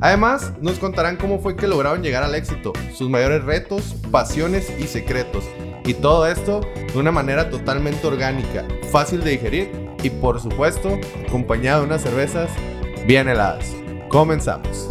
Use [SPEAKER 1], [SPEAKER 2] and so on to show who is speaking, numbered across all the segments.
[SPEAKER 1] Además, nos contarán cómo fue que lograron llegar al éxito, sus mayores retos, pasiones y secretos. Y todo esto de una manera totalmente orgánica, fácil de digerir y por supuesto acompañado de unas cervezas bien heladas. Comenzamos.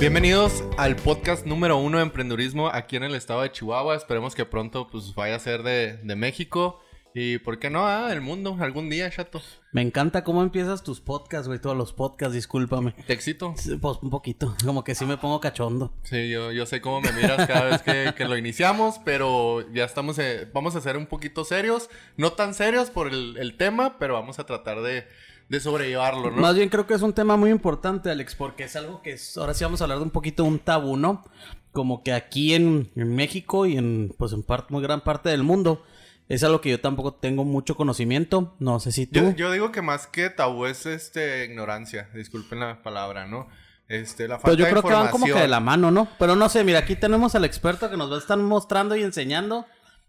[SPEAKER 1] Bienvenidos al podcast número uno de emprendedurismo aquí en el estado de Chihuahua. Esperemos que pronto pues, vaya a ser de, de México. Y por qué no, ah, el mundo, algún día, chato.
[SPEAKER 2] Me encanta cómo empiezas tus podcasts, güey, todos los podcasts, discúlpame.
[SPEAKER 1] ¿Te excito?
[SPEAKER 2] Sí, Pues un poquito, como que sí me pongo cachondo.
[SPEAKER 1] Sí, yo, yo sé cómo me miras cada vez que, que lo iniciamos, pero ya estamos, eh, vamos a ser un poquito serios, no tan serios por el, el tema, pero vamos a tratar de, de sobrellevarlo, ¿no?
[SPEAKER 2] Más bien creo que es un tema muy importante, Alex, porque es algo que es, ahora sí vamos a hablar de un poquito un tabú, ¿no? Como que aquí en, en México y en, pues en parte, muy gran parte del mundo, es algo que yo tampoco tengo mucho conocimiento. No sé si tú.
[SPEAKER 1] Yo, yo digo que más que tabú es este ignorancia, disculpen la palabra, ¿no? Este, la falta
[SPEAKER 2] Pero yo
[SPEAKER 1] de
[SPEAKER 2] creo que van como que de la mano, ¿no? Pero no sé, mira, aquí tenemos al experto que nos va a estar mostrando y enseñando,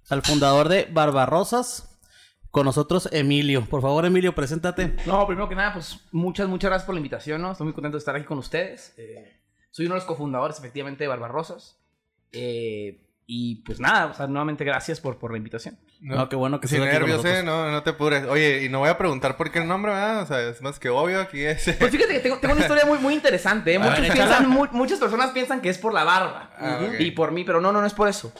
[SPEAKER 2] al fundador de Barbarosas. Con nosotros, Emilio. Por favor, Emilio, preséntate.
[SPEAKER 3] No, primero que nada, pues muchas, muchas gracias por la invitación, ¿no? Estoy muy contento de estar aquí con ustedes. Eh, soy uno de los cofundadores, efectivamente, de Barbarosas. Eh, y pues nada, o sea, nuevamente gracias por, por la invitación.
[SPEAKER 2] No, qué bueno que
[SPEAKER 1] Sin
[SPEAKER 2] estés aquí con
[SPEAKER 1] nervios, eh, no, no te apures. Oye, y no voy a preguntar por qué el nombre, ¿verdad? O sea, es más que obvio aquí es.
[SPEAKER 3] Pues fíjate que tengo, tengo una historia muy, muy interesante. ¿eh?
[SPEAKER 2] A
[SPEAKER 3] Muchos
[SPEAKER 2] ver,
[SPEAKER 3] piensan-
[SPEAKER 2] échala.
[SPEAKER 3] mu- muchas personas piensan que es por la barba
[SPEAKER 1] Ah,
[SPEAKER 3] y por mí, pero no, no, no es por eso.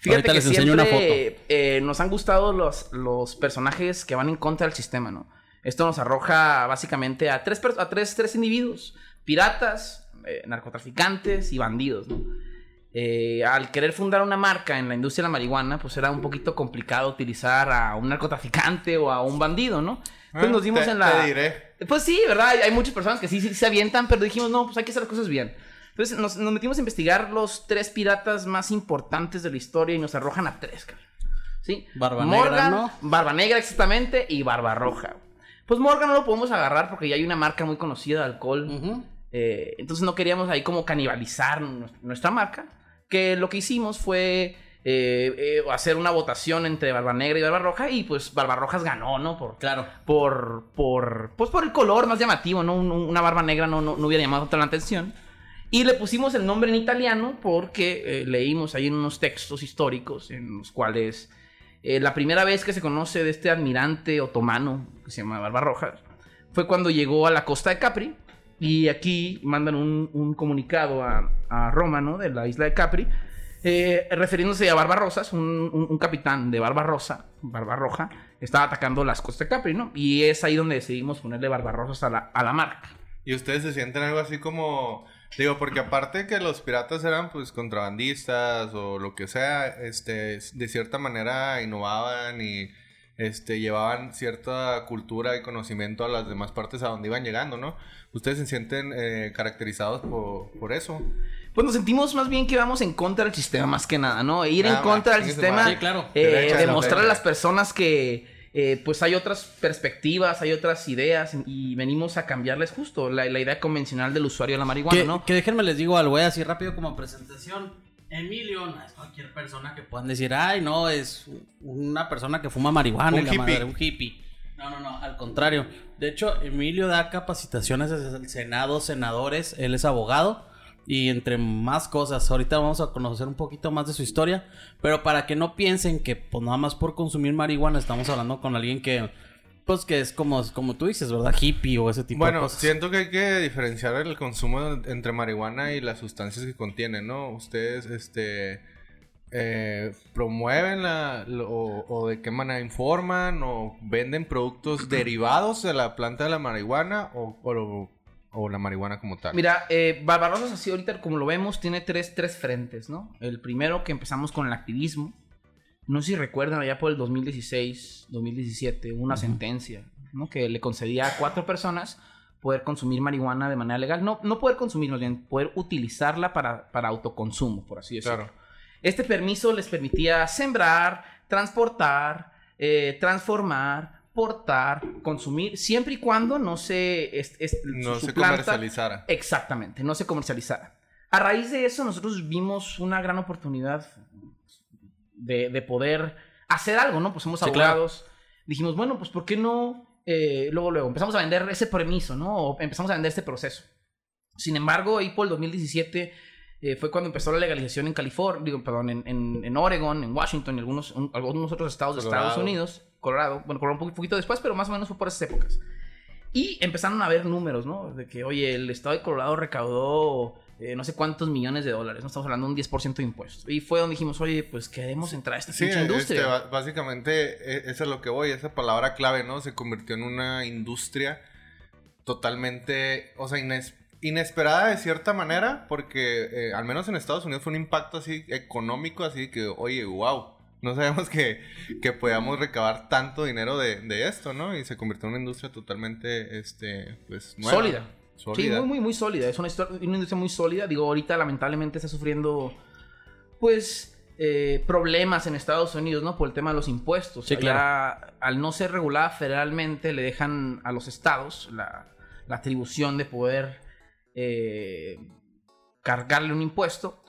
[SPEAKER 3] Fíjate
[SPEAKER 2] Ahorita
[SPEAKER 3] que
[SPEAKER 2] les enseño una
[SPEAKER 3] siempre eh, nos han gustado los, los personajes que van en contra del sistema, ¿no? Esto nos arroja básicamente a tres, a tres, tres individuos. Piratas, eh, narcotraficantes y bandidos, ¿no? Eh, al querer fundar una marca en la industria de la marihuana, pues era un poquito complicado utilizar a un narcotraficante o a un bandido, ¿no? Entonces
[SPEAKER 1] Ah,
[SPEAKER 3] nos dimos
[SPEAKER 1] te-
[SPEAKER 3] en la...
[SPEAKER 1] Te diré.
[SPEAKER 3] Pues sí, ¿verdad? Hay, hay muchas personas que sí, sí se avientan, pero dijimos, no, pues hay que hacer las cosas bien. Entonces nos, nos metimos a investigar los tres piratas más importantes de la historia y nos arrojan a tres, cabrón. ¿Sí?
[SPEAKER 2] Barba Negra, ¿no?
[SPEAKER 3] Barba Negra, exactamente, y Barba Roja. Pues Morgan no lo podemos agarrar porque ya hay una marca muy conocida de alcohol. Eh, entonces no queríamos ahí como canibalizar nu- nuestra marca. Que lo que hicimos fue eh, eh, hacer una votación entre Barba Negra y Barba Roja y pues Barba Rojas ganó, ¿no? Por,
[SPEAKER 2] Claro.
[SPEAKER 3] por, por, pues por el color más llamativo, ¿no? Un- una barba negra no, no, no hubiera llamado tanto la atención. Y le pusimos el nombre en italiano porque eh, leímos ahí en unos textos históricos en los cuales la primera vez que se conoce de este almirante otomano que se llama Barbarroja fue cuando llegó a la costa de Capri. Y aquí mandan un, un comunicado a, Roma, ¿no? De la isla de Capri, eh, refiriéndose a Barbarosas, un capitán de Barbarosa, Barbarroja, estaba atacando las costas de Capri, ¿no? Y es ahí donde decidimos ponerle Barbarosas a la, a la marca.
[SPEAKER 1] Y ustedes se sienten algo así como. Digo, porque aparte que los piratas eran pues contrabandistas o lo que sea, este, de cierta manera innovaban y este, llevaban cierta cultura y conocimiento a las demás partes a donde iban llegando, ¿no? Ustedes se sienten eh, caracterizados por, por eso.
[SPEAKER 3] Pues nos sentimos más bien que vamos en contra del sistema, más que nada, ¿no? Ir
[SPEAKER 1] Ah,
[SPEAKER 3] en contra
[SPEAKER 1] va,
[SPEAKER 3] del sistema.
[SPEAKER 2] Sí, claro.
[SPEAKER 3] eh,
[SPEAKER 1] Derecha,
[SPEAKER 3] demostrar a las personas que eh, pues hay otras perspectivas, hay otras ideas y venimos a cambiarles justo la, la idea convencional del usuario de la marihuana,
[SPEAKER 2] Que,
[SPEAKER 3] ¿no?
[SPEAKER 2] que déjenme les digo algo, así rápido como presentación. Emilio no es cualquier persona que puedan decir, ay, no, es una persona que fuma marihuana.
[SPEAKER 1] Un
[SPEAKER 2] y la
[SPEAKER 1] hippie.
[SPEAKER 2] madre, un hippie. No, no, no, al contrario. De hecho, Emilio da capacitaciones el Senado, senadores, él es abogado. Y entre más cosas, ahorita vamos a conocer un poquito más de su historia. Pero para que no piensen que pues nada más por consumir marihuana estamos hablando con alguien que, pues que es como, como tú dices, ¿verdad? Hippie o ese tipo de
[SPEAKER 1] Bueno,
[SPEAKER 2] cosas.
[SPEAKER 1] siento que hay que diferenciar el consumo entre marihuana y las sustancias que contiene, ¿no? Ustedes, este, eh, promueven la, lo- o, o de qué manera informan o venden productos derivados de la planta de la marihuana o, o, lo- o la marihuana como tal.
[SPEAKER 3] Mira, eh, Barbarosas así ahorita como lo vemos tiene tres, tres frentes, ¿no? El primero que empezamos con el activismo. No sé si recuerdan, allá por el 2016, 2017, hubo una sentencia, ¿no? Que le concedía a cuatro personas poder consumir marihuana de manera legal. No, no poder consumir, más bien poder utilizarla para, para autoconsumo, por así decirlo.
[SPEAKER 1] Claro.
[SPEAKER 3] Este permiso les permitía sembrar, transportar, eh, transformar, portar, consumir, siempre y cuando no se... es- es-
[SPEAKER 1] No se
[SPEAKER 3] planta-
[SPEAKER 1] comercializara.
[SPEAKER 3] Exactamente, no se comercializara. A raíz de eso, nosotros vimos una gran oportunidad de, de poder hacer algo, ¿no? Pues somos
[SPEAKER 2] Sí, claro.
[SPEAKER 3] abogados. Dijimos, bueno, pues ¿por qué no? eh, luego, luego, empezamos a vender ese permiso, ¿no? O empezamos a vender este proceso. Sin embargo, ahí por el 2017 eh, fue cuando empezó la legalización en California, digo, perdón, en, en, en Oregon, en Washington y algunos, un- algunos otros estados de
[SPEAKER 1] Colorado.
[SPEAKER 3] Estados Unidos, Colorado, bueno, Colorado un poqu- poquito después, pero más o menos fue por esas épocas. Y empezaron a ver números, ¿no? De que, oye, el estado de Colorado recaudó eh, no sé cuántos millones de dólares, no estamos hablando de un 10% de impuestos. Y fue donde dijimos, oye, pues queremos entrar a esta
[SPEAKER 1] Sí,
[SPEAKER 3] pinche industria.
[SPEAKER 1] este, básicamente eso es lo que voy, esa palabra clave, ¿no? Se convirtió en una industria totalmente, o sea, ines- inesperada de cierta manera, porque eh, al menos en Estados Unidos fue un impacto así económico, así que, oye, wow, no sabemos que, que podíamos recabar tanto dinero de, de esto, ¿no? Y se convirtió en una industria totalmente, este, pues, nueva.
[SPEAKER 3] Sólida. Sí, muy, muy, muy sólida. Es una, industria muy sólida. Digo, ahorita lamentablemente está sufriendo, pues, eh, problemas en Estados Unidos, ¿no? Por el tema de los impuestos.
[SPEAKER 2] Sí,
[SPEAKER 3] Allá, Al no ser regulada federalmente, le dejan a los estados la, la atribución de poder eh, cargarle un impuesto.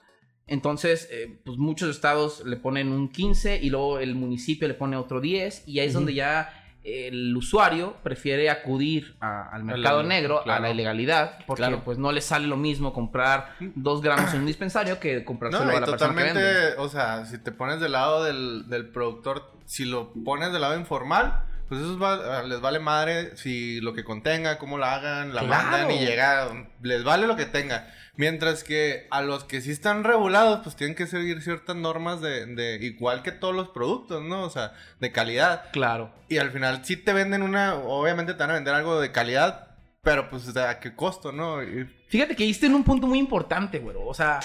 [SPEAKER 3] Entonces, eh, pues muchos estados le ponen un 15 y luego el municipio le pone otro 10 y ahí es donde ya el usuario prefiere acudir a- al mercado
[SPEAKER 1] la-
[SPEAKER 3] negro, a
[SPEAKER 1] claro.
[SPEAKER 3] la ilegalidad, porque
[SPEAKER 2] Claro.
[SPEAKER 3] pues no le sale lo mismo comprar dos gramos en un dispensario que comprárselo
[SPEAKER 1] No,
[SPEAKER 3] a la persona que vende.
[SPEAKER 1] totalmente, o sea, si te pones del lado del, del productor, si lo pones del lado informal, pues eso va- les vale madre si lo que contenga, cómo la hagan, la
[SPEAKER 3] Claro.
[SPEAKER 1] mandan y llega, les vale lo que tenga. Mientras que a los que sí están regulados, pues tienen que seguir ciertas normas de, de igual que todos los productos, ¿no? O sea, de calidad.
[SPEAKER 3] Claro.
[SPEAKER 1] Y al final sí te venden una, obviamente te van a vender algo de calidad, pero pues ¿a qué costo, no? Y-
[SPEAKER 3] Fíjate que diste en un punto muy importante, güero. O sea,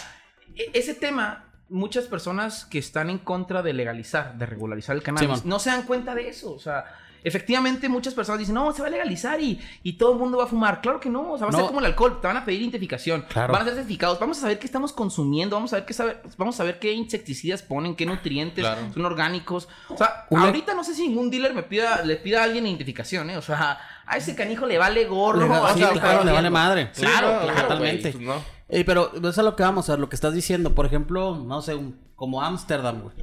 [SPEAKER 3] e- ese tema, muchas personas que están en contra de legalizar, de regularizar el cannabis, no se dan cuenta de eso. O sea, efectivamente muchas personas dicen, no, se va a legalizar y, y todo el mundo va a fumar. Claro que no. O sea, va a ser como el alcohol. Te van a pedir identificación.
[SPEAKER 2] Claro.
[SPEAKER 3] Van a ser certificados. Vamos a saber qué estamos consumiendo. Vamos a ver qué, saber, vamos a ver qué insecticidas ponen, qué nutrientes
[SPEAKER 1] Claro.
[SPEAKER 3] son orgánicos. O sea,
[SPEAKER 2] Una-
[SPEAKER 3] ahorita no sé si ningún dealer me pida, le pida a alguien identificación, ¿eh? O sea, a ese canijo le vale gorro.
[SPEAKER 2] Le va- sí, claro, le vale madre.
[SPEAKER 3] Claro,
[SPEAKER 2] totalmente.
[SPEAKER 1] pues, no.
[SPEAKER 2] Ey, pero eso es a lo que vamos a ver, lo que estás diciendo. Por ejemplo, no sé, un- como Ámsterdam, güey.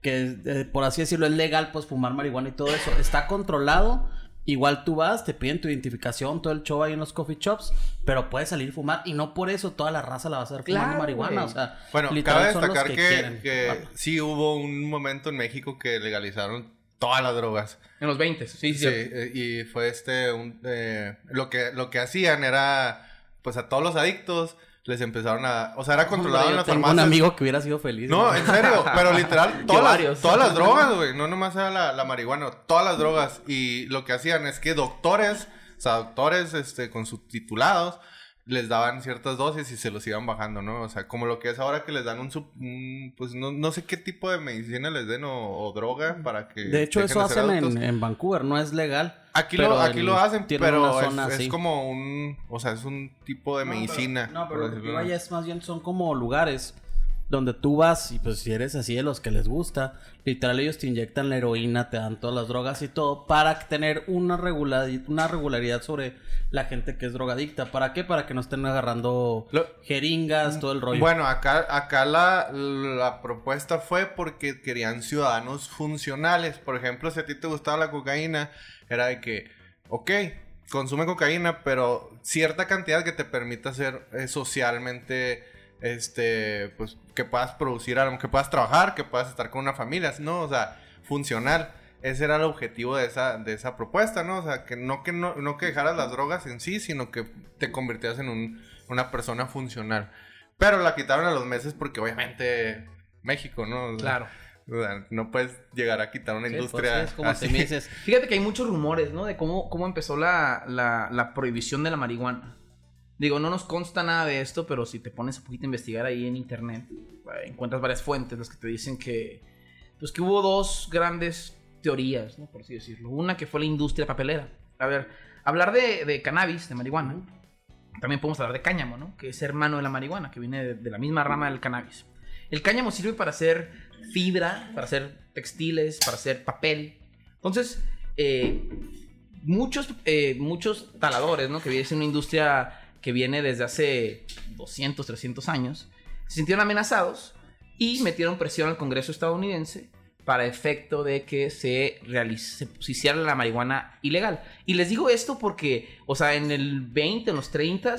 [SPEAKER 2] Que eh, por así decirlo es legal, pues fumar marihuana y todo eso. Está controlado. Igual tú vas, te piden tu identificación, todo el show ahí en los coffee shops, pero puedes salir a fumar y no por eso toda la raza la va a hacer fumando
[SPEAKER 3] Claro,
[SPEAKER 2] marihuana. O sea,
[SPEAKER 1] Bueno, cabe destacar que, sí hubo un momento en México que legalizaron todas las drogas.
[SPEAKER 3] En los 20, sí, sí.
[SPEAKER 1] Sí, eh, y fue este, un, eh, lo, que, lo que hacían era, pues a todos los adictos les empezaron a, o sea, era controlado
[SPEAKER 2] Hombre,
[SPEAKER 1] en
[SPEAKER 2] tengo
[SPEAKER 1] farmacias.
[SPEAKER 2] un amigo que hubiera sido feliz.
[SPEAKER 1] No,
[SPEAKER 2] güey.
[SPEAKER 1] en serio, pero literal, todas, las, todas las drogas, güey, no nomás era la, la marihuana, todas las drogas. Y lo que hacían es que doctores, o sea, doctores este, con sus titulados, les daban ciertas dosis y se los iban bajando, ¿no? O sea, como lo que es ahora que les dan un, sub- un, pues no, no sé qué tipo de medicina les den o, o droga para que...
[SPEAKER 2] De hecho, eso hacen en, en Vancouver, no es legal.
[SPEAKER 1] Aquí, lo, aquí lo hacen, pero es, como un, o sea, es un tipo de medicina.
[SPEAKER 2] No, pero lo que vaya es más bien son como lugares donde tú vas y pues si eres así de los que les gusta, literal ellos te inyectan la heroína, te dan todas las drogas y todo para tener una regularidad, una regularidad sobre la gente que es drogadicta. ¿Para qué? Para que no estén agarrando
[SPEAKER 1] Lo-
[SPEAKER 2] jeringas, todo el rollo.
[SPEAKER 1] Bueno, acá, acá la, la propuesta fue porque querían ciudadanos funcionales. Por ejemplo, si a ti te gustaba la cocaína, era de que, ok, consume cocaína, pero cierta cantidad que te permita ser eh, socialmente, este, pues, que puedas producir algo, que puedas trabajar, que puedas estar con una familia, ¿no? O sea, funcional. Ese era el objetivo de esa, de esa propuesta, ¿no? O sea, que no que no, no que dejaras las drogas en sí, sino que te convirtieras en un- una persona funcional. Pero la quitaron a los meses porque obviamente México, ¿no? O sea,
[SPEAKER 3] Claro.
[SPEAKER 1] o sea, no puedes llegar a quitar una
[SPEAKER 2] Sí, pues,
[SPEAKER 1] industria
[SPEAKER 2] sí, es como
[SPEAKER 1] así.
[SPEAKER 2] te me dices.
[SPEAKER 3] Fíjate que hay muchos rumores, ¿no? De cómo, cómo empezó la, la, la prohibición de la marihuana. Digo, no nos consta nada de esto, pero si te pones un poquito a investigar ahí en internet, eh, encuentras varias fuentes las que te dicen que, pues que hubo dos grandes teorías, ¿no? Por así decirlo. Una que fue la industria papelera. A ver, hablar de, cannabis, de marihuana, también podemos hablar de cáñamo, ¿no? Que es hermano de la marihuana, que viene de, la misma rama del cannabis. El cáñamo sirve para hacer fibra, para hacer textiles, para hacer papel. Entonces, eh, muchos, eh, muchos taladores, ¿no? Que es una industria que viene desde hace 200, 300 años, se sintieron amenazados y metieron presión al Congreso estadounidense para efecto de que se, realice, se hiciera la marihuana ilegal. Y les digo esto porque, o sea, en el 20, en los 30,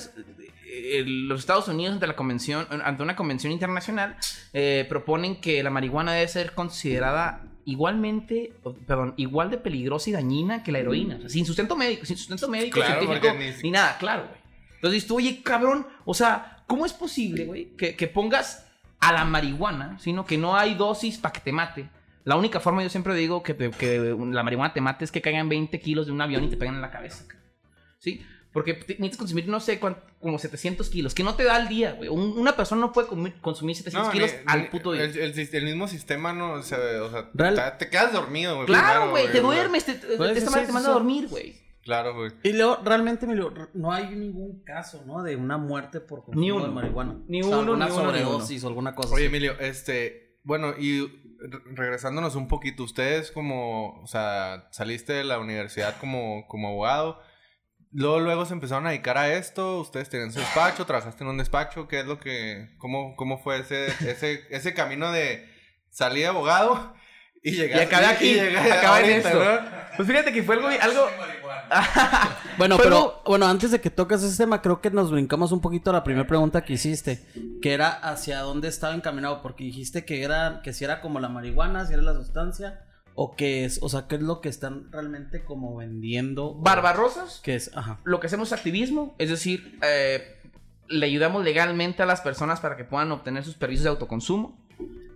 [SPEAKER 3] eh, los Estados Unidos ante la convención, ante una convención internacional, eh, proponen que la marihuana debe ser considerada igualmente, perdón, igual de peligrosa y dañina que la heroína. O sea, sin sustento médico, sin sustento médico,
[SPEAKER 1] Claro,
[SPEAKER 3] científico,
[SPEAKER 1] porque ni-
[SPEAKER 3] ni... nada, claro, güey. Entonces dices tú, oye, cabrón, o sea, ¿cómo es posible, güey, que, que pongas a la marihuana, sino que no hay dosis para que te mate? La única forma, yo siempre digo, que, que la marihuana te mate es que caigan 20 kilos de un avión y te pegan en la cabeza. ¿Sí? Porque necesitas consumir, no sé, cuánto, como 700 kilos, que no te da al día, güey. Un- una persona no puede consumir 700
[SPEAKER 1] No,
[SPEAKER 3] kilos
[SPEAKER 1] ni-
[SPEAKER 3] al puto día.
[SPEAKER 1] El, el sis- el mismo sistema no, o sea, o sea,
[SPEAKER 2] Real-
[SPEAKER 1] te, te quedas dormido, güey.
[SPEAKER 3] claro, güey, te duermes, te, te-
[SPEAKER 2] Pues,
[SPEAKER 3] esta madre te manda a dormir, güey.
[SPEAKER 1] Claro, güey.
[SPEAKER 2] Y luego, realmente, Emilio, no hay ningún caso, ¿no? De una muerte por consumo
[SPEAKER 3] Ni uno.
[SPEAKER 2] de marihuana.
[SPEAKER 3] Ni
[SPEAKER 2] O sea,
[SPEAKER 3] uno,
[SPEAKER 2] alguna
[SPEAKER 3] ni uno, ni
[SPEAKER 2] sobredosis o alguna cosa
[SPEAKER 1] Oye,
[SPEAKER 2] así.
[SPEAKER 1] Emilio, este, bueno, y re- regresándonos un poquito, ustedes como, o sea, saliste de la universidad como, como abogado, luego, luego se empezaron a dedicar a esto, ustedes tenían su despacho, trabajaste en un despacho, ¿qué es lo que, cómo, cómo fue ese, ese, ese camino de salir de abogado y llegar
[SPEAKER 3] Y acabé aquí,
[SPEAKER 1] llegar
[SPEAKER 3] acabé en esto.
[SPEAKER 1] ¿no?
[SPEAKER 3] Pues fíjate que fue algo... algo...
[SPEAKER 2] Bueno,
[SPEAKER 3] Pero-
[SPEAKER 2] pero, bueno, antes de que toques ese tema, creo que nos brincamos un poquito a la primera pregunta que hiciste, que era hacia dónde estaba encaminado, porque dijiste que era, que si era como la marihuana, si era la sustancia, o que es, o sea, qué es lo que están realmente como vendiendo.
[SPEAKER 3] Barbarosas,
[SPEAKER 2] Que es, ajá.
[SPEAKER 3] lo que hacemos es activismo, es decir, eh, le ayudamos legalmente a las personas para que puedan obtener sus permisos de autoconsumo.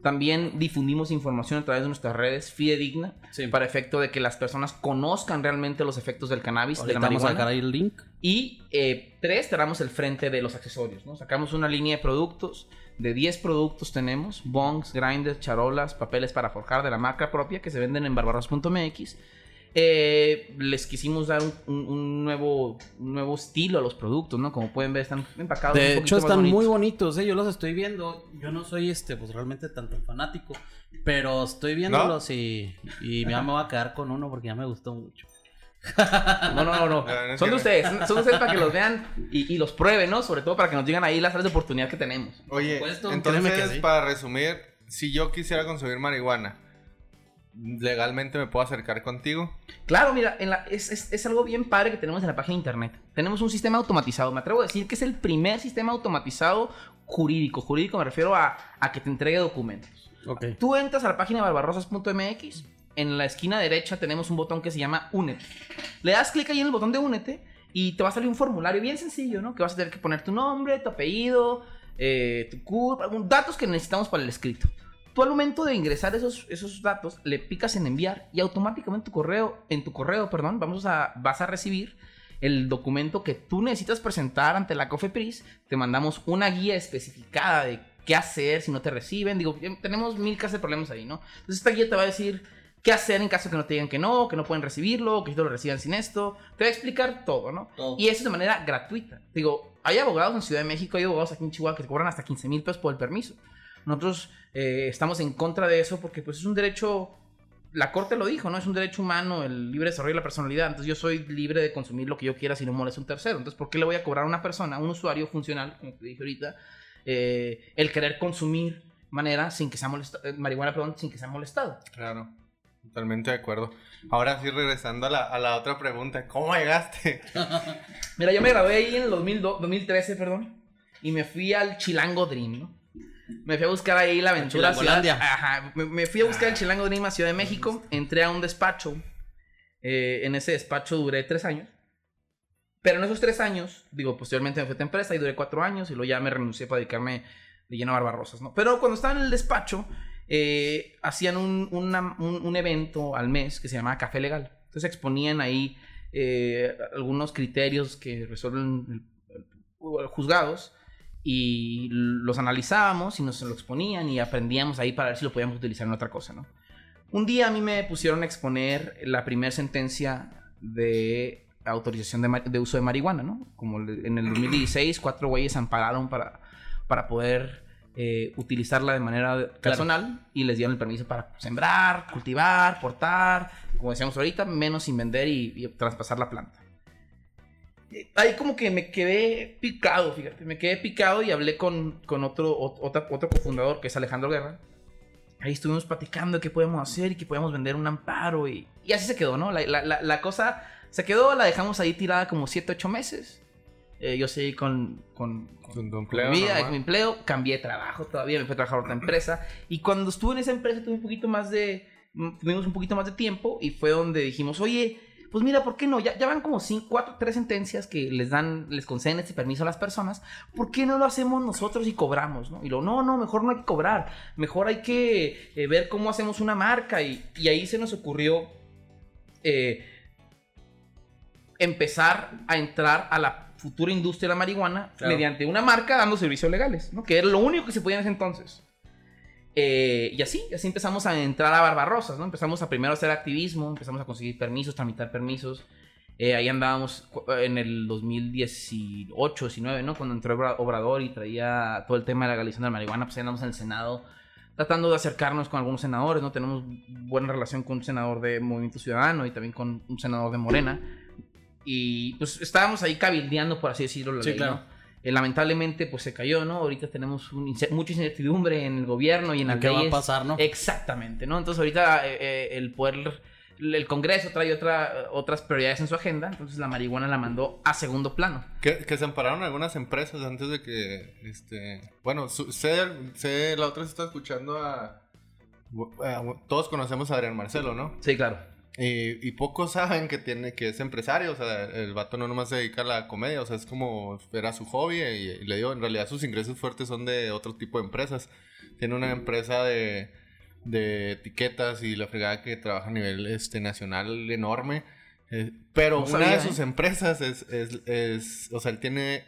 [SPEAKER 3] También difundimos información a través de nuestras redes fidedigna
[SPEAKER 2] Sí.
[SPEAKER 3] para efecto de que las personas conozcan realmente los efectos del cannabis, de la
[SPEAKER 2] vamos a ahí el link.
[SPEAKER 3] Y eh, tres, tenemos el frente de los accesorios, ¿no? Sacamos una línea de productos, de 10 productos tenemos, bongs, grinders, charolas, papeles para forjar de la marca propia que se venden en barbaros.mx. Eh, les quisimos dar un, un- un nuevo, un nuevo estilo a los productos, ¿no? Como pueden ver, están empacados. un
[SPEAKER 2] De
[SPEAKER 3] poquito
[SPEAKER 2] hecho, están
[SPEAKER 3] bonitos.
[SPEAKER 2] muy bonitos, ¿eh? Yo los estoy viendo. Yo no soy, este, pues realmente tan, tan fanático. Pero estoy viéndolos y, y ya me voy a quedar con uno porque ya me gustó mucho.
[SPEAKER 3] No, no, no, no.
[SPEAKER 1] No, no es
[SPEAKER 3] Son de
[SPEAKER 1] que-
[SPEAKER 3] ustedes, son son de ustedes para que los vean y, y los prueben, ¿no? Sobre todo para que nos digan ahí las áreas de oportunidad que tenemos.
[SPEAKER 1] Oye,
[SPEAKER 2] supuesto, que
[SPEAKER 1] entonces,
[SPEAKER 2] sí.
[SPEAKER 1] para resumir, si yo quisiera consumir marihuana, ¿legalmente me puedo acercar contigo?
[SPEAKER 3] Claro, mira, en la- es, es- es algo bien padre que tenemos en la página de internet. Tenemos un sistema automatizado. Me atrevo a decir que es el primer sistema automatizado jurídico. Jurídico me refiero a, a que te entregue documentos.
[SPEAKER 2] Ok.
[SPEAKER 3] Tú entras a la página de barbarosas.mx. En la esquina derecha tenemos un botón que se llama Únete. Le das clic ahí en el botón de Únete y te va a salir un formulario bien sencillo, ¿no? Que vas a tener que poner tu nombre, tu apellido, eh, tu CURP, datos que necesitamos para el escrito. Tú al momento de ingresar esos, esos datos, le picas en enviar y automáticamente tu correo, en tu correo, perdón, vamos a, vas a recibir el documento que tú necesitas presentar ante la COFEPRIS. Te mandamos una guía especificada de qué hacer si no te reciben. Digo, ya tenemos mil casos de problemas ahí, ¿no? Entonces esta guía te va a decir qué hacer en caso que no te digan que no, que no pueden recibirlo, que te lo reciban sin esto. Te va a explicar todo, ¿no?
[SPEAKER 2] Todo.
[SPEAKER 3] Y eso de manera gratuita. Digo, hay abogados en Ciudad de México, hay abogados aquí en Chihuahua que te cobran hasta 15 mil pesos por el permiso. Nosotros eh, estamos en contra de eso porque pues es un derecho, la corte lo dijo, ¿no? Es un derecho humano el libre desarrollo de la personalidad. Entonces yo soy libre de consumir lo que yo quiera si no molesta un tercero. Entonces, ¿por qué le voy a cobrar a una persona, a un usuario funcional, como te dije ahorita, eh, el querer consumir manera sin que sea molesta- eh, marihuana, perdón, sin que sea molestado?
[SPEAKER 1] Claro, totalmente de acuerdo. Ahora sí, regresando a la, a la otra pregunta, ¿cómo llegaste?
[SPEAKER 3] Mira, yo me gradué ahí en el 2002 2013, perdón, y me fui al Chilango Dream, ¿no? Me fui a buscar ahí la aventura. Ciudad, ajá, me, me fui a buscar el Chilango Dream a Ciudad de México, entré a un despacho, eh, en ese despacho duré tres años, pero en esos tres años, digo, posteriormente me fui a esta empresa y duré cuatro años y luego ya me renuncié para dedicarme de lleno a Barbarosas, ¿no? Pero cuando estaba en el despacho, eh, hacían un, una- un- un evento al mes que se llamaba Café Legal. Entonces exponían ahí eh, algunos criterios que resuelven el- el- juzgados y los analizábamos y nos lo exponían y aprendíamos ahí para ver si lo podíamos utilizar en otra cosa, ¿no? Un día a mí me pusieron a exponer la primera sentencia de autorización de, uso de marihuana, ¿no? Como en el 2016, cuatro güeyes ampararon para, para poder eh, utilizarla de manera personal y les dieron el permiso para sembrar, cultivar, portar, como decíamos ahorita, menos sin vender y, y traspasar la planta. Ahí como que me quedé picado, fíjate, me quedé picado y hablé con, con otro, ot- otra- otro cofundador que es Alejandro Guerra. Ahí estuvimos platicando de qué podemos hacer y que podemos vender un amparo y, y así se quedó, ¿no? La, la- la- cosa se quedó, la dejamos ahí tirada como 7, 8 meses. Eh, yo seguí con, con, con-
[SPEAKER 1] Con empleo.
[SPEAKER 3] mi vida, con mi empleo, cambié de trabajo todavía, me fui a trabajar a otra empresa. Y cuando estuve en esa empresa tuve un poquito más de, mm, tuvimos un poquito más de tiempo y fue donde dijimos, oye, pues mira, ¿por qué no? Ya, ya van como cinco, cuatro, tres sentencias que les dan, les conceden este permiso a las personas. ¿Por qué no lo hacemos nosotros y cobramos? ¿no? Y lo, no, no, mejor no hay que cobrar. Mejor hay que eh, ver cómo hacemos una marca. Y, y ahí se nos ocurrió eh, empezar a entrar a la futura industria de la marihuana
[SPEAKER 2] Claro.
[SPEAKER 3] mediante una marca dando servicios legales, ¿no? Que era lo único que se podía en ese entonces. Eh, y así, así empezamos a entrar a Barbarosas, ¿no? Empezamos a primero hacer activismo, empezamos a conseguir permisos, tramitar permisos. Eh, ahí andábamos en el 2018, 19, ¿no? Cuando entró Obra- Obrador y traía todo el tema de la legalización de la marihuana, pues ahí andamos en el Senado tratando de acercarnos con algunos senadores, ¿no? Tenemos buena relación con un senador de Movimiento Ciudadano y también con un senador de Morena. Y pues estábamos ahí cabildeando, por así decirlo, la
[SPEAKER 2] Sí,
[SPEAKER 3] ley,
[SPEAKER 2] claro.
[SPEAKER 3] ¿no? Eh, lamentablemente, pues se cayó, ¿no? Ahorita tenemos un mucha incertidumbre en el gobierno y en las
[SPEAKER 2] ¿Qué va a pasar, no?
[SPEAKER 3] Exactamente, ¿no? Entonces ahorita eh, eh, el poder, el Congreso trae otra, otras prioridades en su agenda, entonces la marihuana la mandó a segundo plano.
[SPEAKER 1] Que, que se ampararon algunas empresas antes de que, este, bueno, su- sé, sé, la otra se está escuchando a, a- todos conocemos a Adrián Marcelo, ¿no?
[SPEAKER 3] Sí, claro.
[SPEAKER 1] Y, y pocos saben que tiene, que es empresario, o sea, el vato no nomás se dedica a la comedia, o sea, es como, era su hobby y, y le digo, en realidad sus ingresos fuertes son de otro tipo de empresas. Tiene una empresa de, de etiquetas y la fregada que trabaja a nivel este, nacional enorme. Eh, pero
[SPEAKER 3] No
[SPEAKER 1] una
[SPEAKER 3] sabía,
[SPEAKER 1] de
[SPEAKER 3] ¿eh?
[SPEAKER 1] sus empresas es, es, es, o sea, él tiene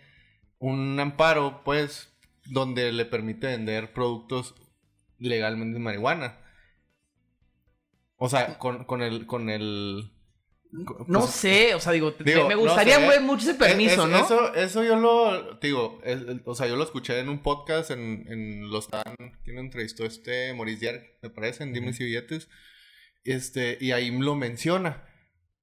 [SPEAKER 1] un amparo, pues, donde le permite vender productos legalmente de marihuana. O sea, con, con el, con el... con-
[SPEAKER 3] No
[SPEAKER 1] pues,
[SPEAKER 3] sé, o sea, digo, te- me
[SPEAKER 1] no
[SPEAKER 3] gustaría
[SPEAKER 1] sé.
[SPEAKER 3] ver mucho ese permiso,
[SPEAKER 1] es-
[SPEAKER 3] ¿no?
[SPEAKER 1] Eso, eso yo lo digo, es- o sea, yo lo escuché en un podcast en, en los tan, ¿quién entrevistó este Maurice me parece, en Dimes y Billetes, este, y ahí lo menciona.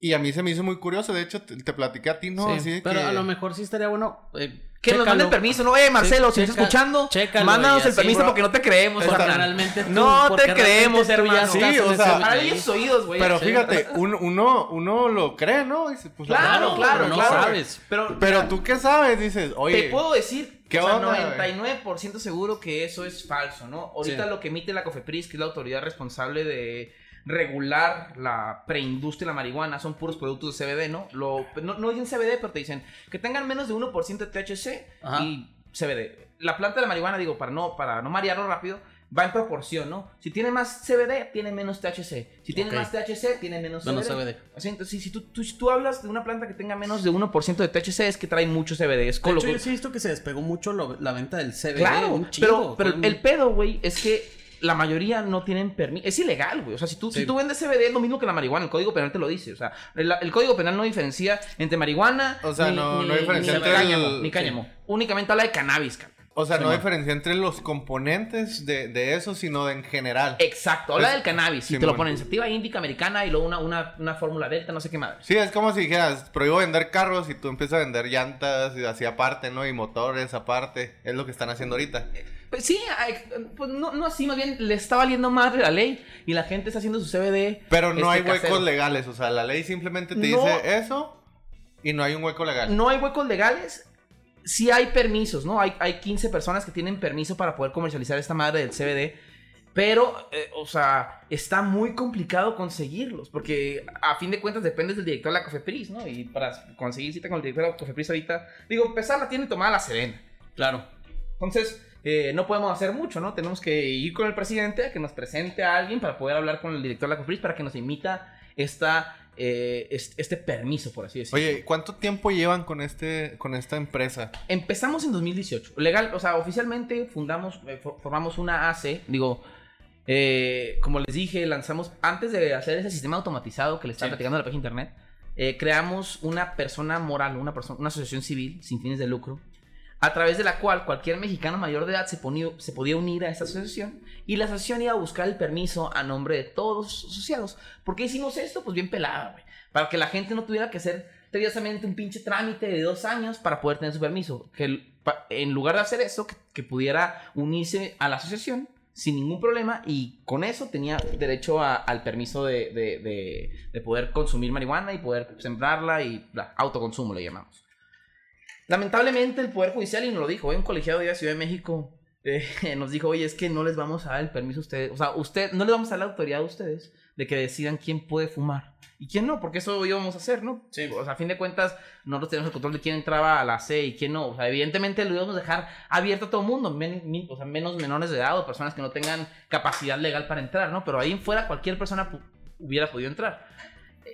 [SPEAKER 1] Y a mí se me hizo muy curioso, de hecho, te, te platiqué a ti, ¿no?
[SPEAKER 2] Sí,
[SPEAKER 1] Así de
[SPEAKER 2] pero
[SPEAKER 1] que-
[SPEAKER 2] a lo mejor sí estaría bueno. eh,
[SPEAKER 3] Que nos mande el
[SPEAKER 2] chécalo.
[SPEAKER 3] permiso, ¿no? Eh, Marcelo,
[SPEAKER 2] Sí,
[SPEAKER 3] si estás escuchando,
[SPEAKER 2] chécalo
[SPEAKER 3] mándanos el permiso porque no te creemos,
[SPEAKER 2] Porque realmente tú-
[SPEAKER 3] No te creemos, hermano.
[SPEAKER 1] Sí, o sea,
[SPEAKER 3] Para ellos oídos, güey.
[SPEAKER 1] Pero fíjate, uno, uno, uno lo cree, ¿no? Dice, pues,
[SPEAKER 3] Claro,
[SPEAKER 1] no,
[SPEAKER 3] claro,
[SPEAKER 2] pero no
[SPEAKER 3] claro.
[SPEAKER 2] sabes.
[SPEAKER 3] Pero,
[SPEAKER 1] Pero tú qué sabes, dices, oye,
[SPEAKER 3] te puedo decir,
[SPEAKER 1] ¿qué
[SPEAKER 3] o sea,
[SPEAKER 1] onda, güey?
[SPEAKER 3] 99% seguro que eso es falso, ¿no? Ahorita
[SPEAKER 2] Sí.
[SPEAKER 3] lo que emite la COFEPRIS, que es la autoridad responsable de regular la preindustria de la marihuana, son puros productos de CBD, ¿no? Lo, no, no dicen CBD, pero te dicen que tengan menos de 1% de THC
[SPEAKER 2] Ajá.
[SPEAKER 3] y CBD. La planta de la marihuana, digo, para no, para no marearlo rápido, va en proporción, ¿no? Si tiene más CBD, tiene menos THC. Si tiene más THC, tiene menos,
[SPEAKER 2] Menos
[SPEAKER 3] CBD.
[SPEAKER 2] CBD.
[SPEAKER 3] Así, entonces, si, tú, tú- si tú hablas de una planta que tenga menos de 1% de THC, es que trae mucho CBD. Es
[SPEAKER 2] De hecho, yo sí he visto que se despegó mucho lo- la venta del CBD.
[SPEAKER 3] Claro,
[SPEAKER 2] un
[SPEAKER 3] pero, pero el pedo, güey, es que la mayoría no tienen permiso. Es ilegal, güey. O sea, si tú,
[SPEAKER 2] Sí.
[SPEAKER 3] si tú vendes CBD es lo mismo que la marihuana. El código penal te lo dice. O sea, el, el código penal no diferencia entre marihuana.
[SPEAKER 1] O sea, no- no diferencia
[SPEAKER 3] ni
[SPEAKER 2] entre
[SPEAKER 3] cáñamo,
[SPEAKER 1] el-
[SPEAKER 3] Ni cáñamo. Únicamente habla de cannabis, cabrón.
[SPEAKER 1] o sea,
[SPEAKER 2] Sí,
[SPEAKER 1] no diferencia entre los componentes de, de eso, sino en general.
[SPEAKER 3] Exacto, habla
[SPEAKER 1] Es-
[SPEAKER 3] del cannabis. Y te
[SPEAKER 1] Simón.
[SPEAKER 3] lo ponen sativa índica americana y luego una, una, una fórmula delta, no sé qué madre.
[SPEAKER 1] Sí, es como si dijeras, prohíbo vender carros y tú empiezas a vender llantas y así aparte, ¿no? Y motores aparte. Es lo que están haciendo ahorita.
[SPEAKER 3] Pues sí, pues no, no así, más bien le está valiendo madre la ley y la gente está haciendo su CBD.
[SPEAKER 1] Pero no
[SPEAKER 3] este,
[SPEAKER 1] hay huecos
[SPEAKER 3] casero.
[SPEAKER 1] legales. O sea, la ley simplemente te
[SPEAKER 3] No.
[SPEAKER 1] dice eso y no hay un hueco legal.
[SPEAKER 3] No hay huecos legales. Sí hay permisos, ¿no? Hay, hay 15 personas que tienen permiso para poder comercializar esta madre del CBD. Pero, eh, o sea, está muy complicado conseguirlos. Porque a fin de cuentas dependes del director de la Cofepris, ¿no? Y para conseguir cita con el director de la Cofepris ahorita, digo, empezar la tiene tomada la Serena.
[SPEAKER 2] Claro.
[SPEAKER 3] Entonces, eh, no podemos hacer mucho, ¿no? Tenemos que ir con el presidente a que nos presente a alguien para poder hablar con el director de la Cofepris para que nos emita esta, eh, est- este permiso, por así decirlo.
[SPEAKER 1] Oye, ¿cuánto tiempo llevan con este con esta empresa?
[SPEAKER 3] Empezamos en 2018. Legal, o sea, oficialmente fundamos, eh, for- formamos una AC. Digo, eh, como les dije, lanzamos, antes de hacer ese sistema automatizado que les estaba
[SPEAKER 2] Sí.
[SPEAKER 3] platicando en la página de internet, eh, creamos una persona moral, una, persona, una asociación civil sin fines de lucro, a través de la cual cualquier mexicano mayor de edad se, ponía- se podía unir a esta asociación y la asociación iba a buscar el permiso a nombre de todos los asociados. ¿Por qué hicimos esto? Pues bien pelada, güey. Para que la gente no tuviera que hacer tediosamente un pinche trámite de dos años para poder tener su permiso. Que en lugar de hacer eso, que, pudiera unirse a la asociación sin ningún problema y con eso tenía derecho al permiso de- de poder consumir marihuana y poder sembrarla y bla, autoconsumo le llamamos. Lamentablemente el Poder Judicial, y nos lo dijo, ¿eh? un colegiado de la Ciudad de México eh, nos dijo, oye, es que no les vamos a dar el permiso a ustedes, o sea, usted, no les vamos a dar la autoridad a ustedes de que decidan quién puede fumar y quién no, porque eso íbamos a hacer, ¿no?
[SPEAKER 2] Sí.
[SPEAKER 3] O sea, a fin de cuentas, nosotros tenemos el control de quién entraba a la C y quién no. O sea, evidentemente lo íbamos a dejar abierto a todo el mundo, men- o sea, menos menores de edad o personas que no tengan capacidad legal para entrar, ¿no? Pero ahí fuera cualquier persona hubiera podido entrar.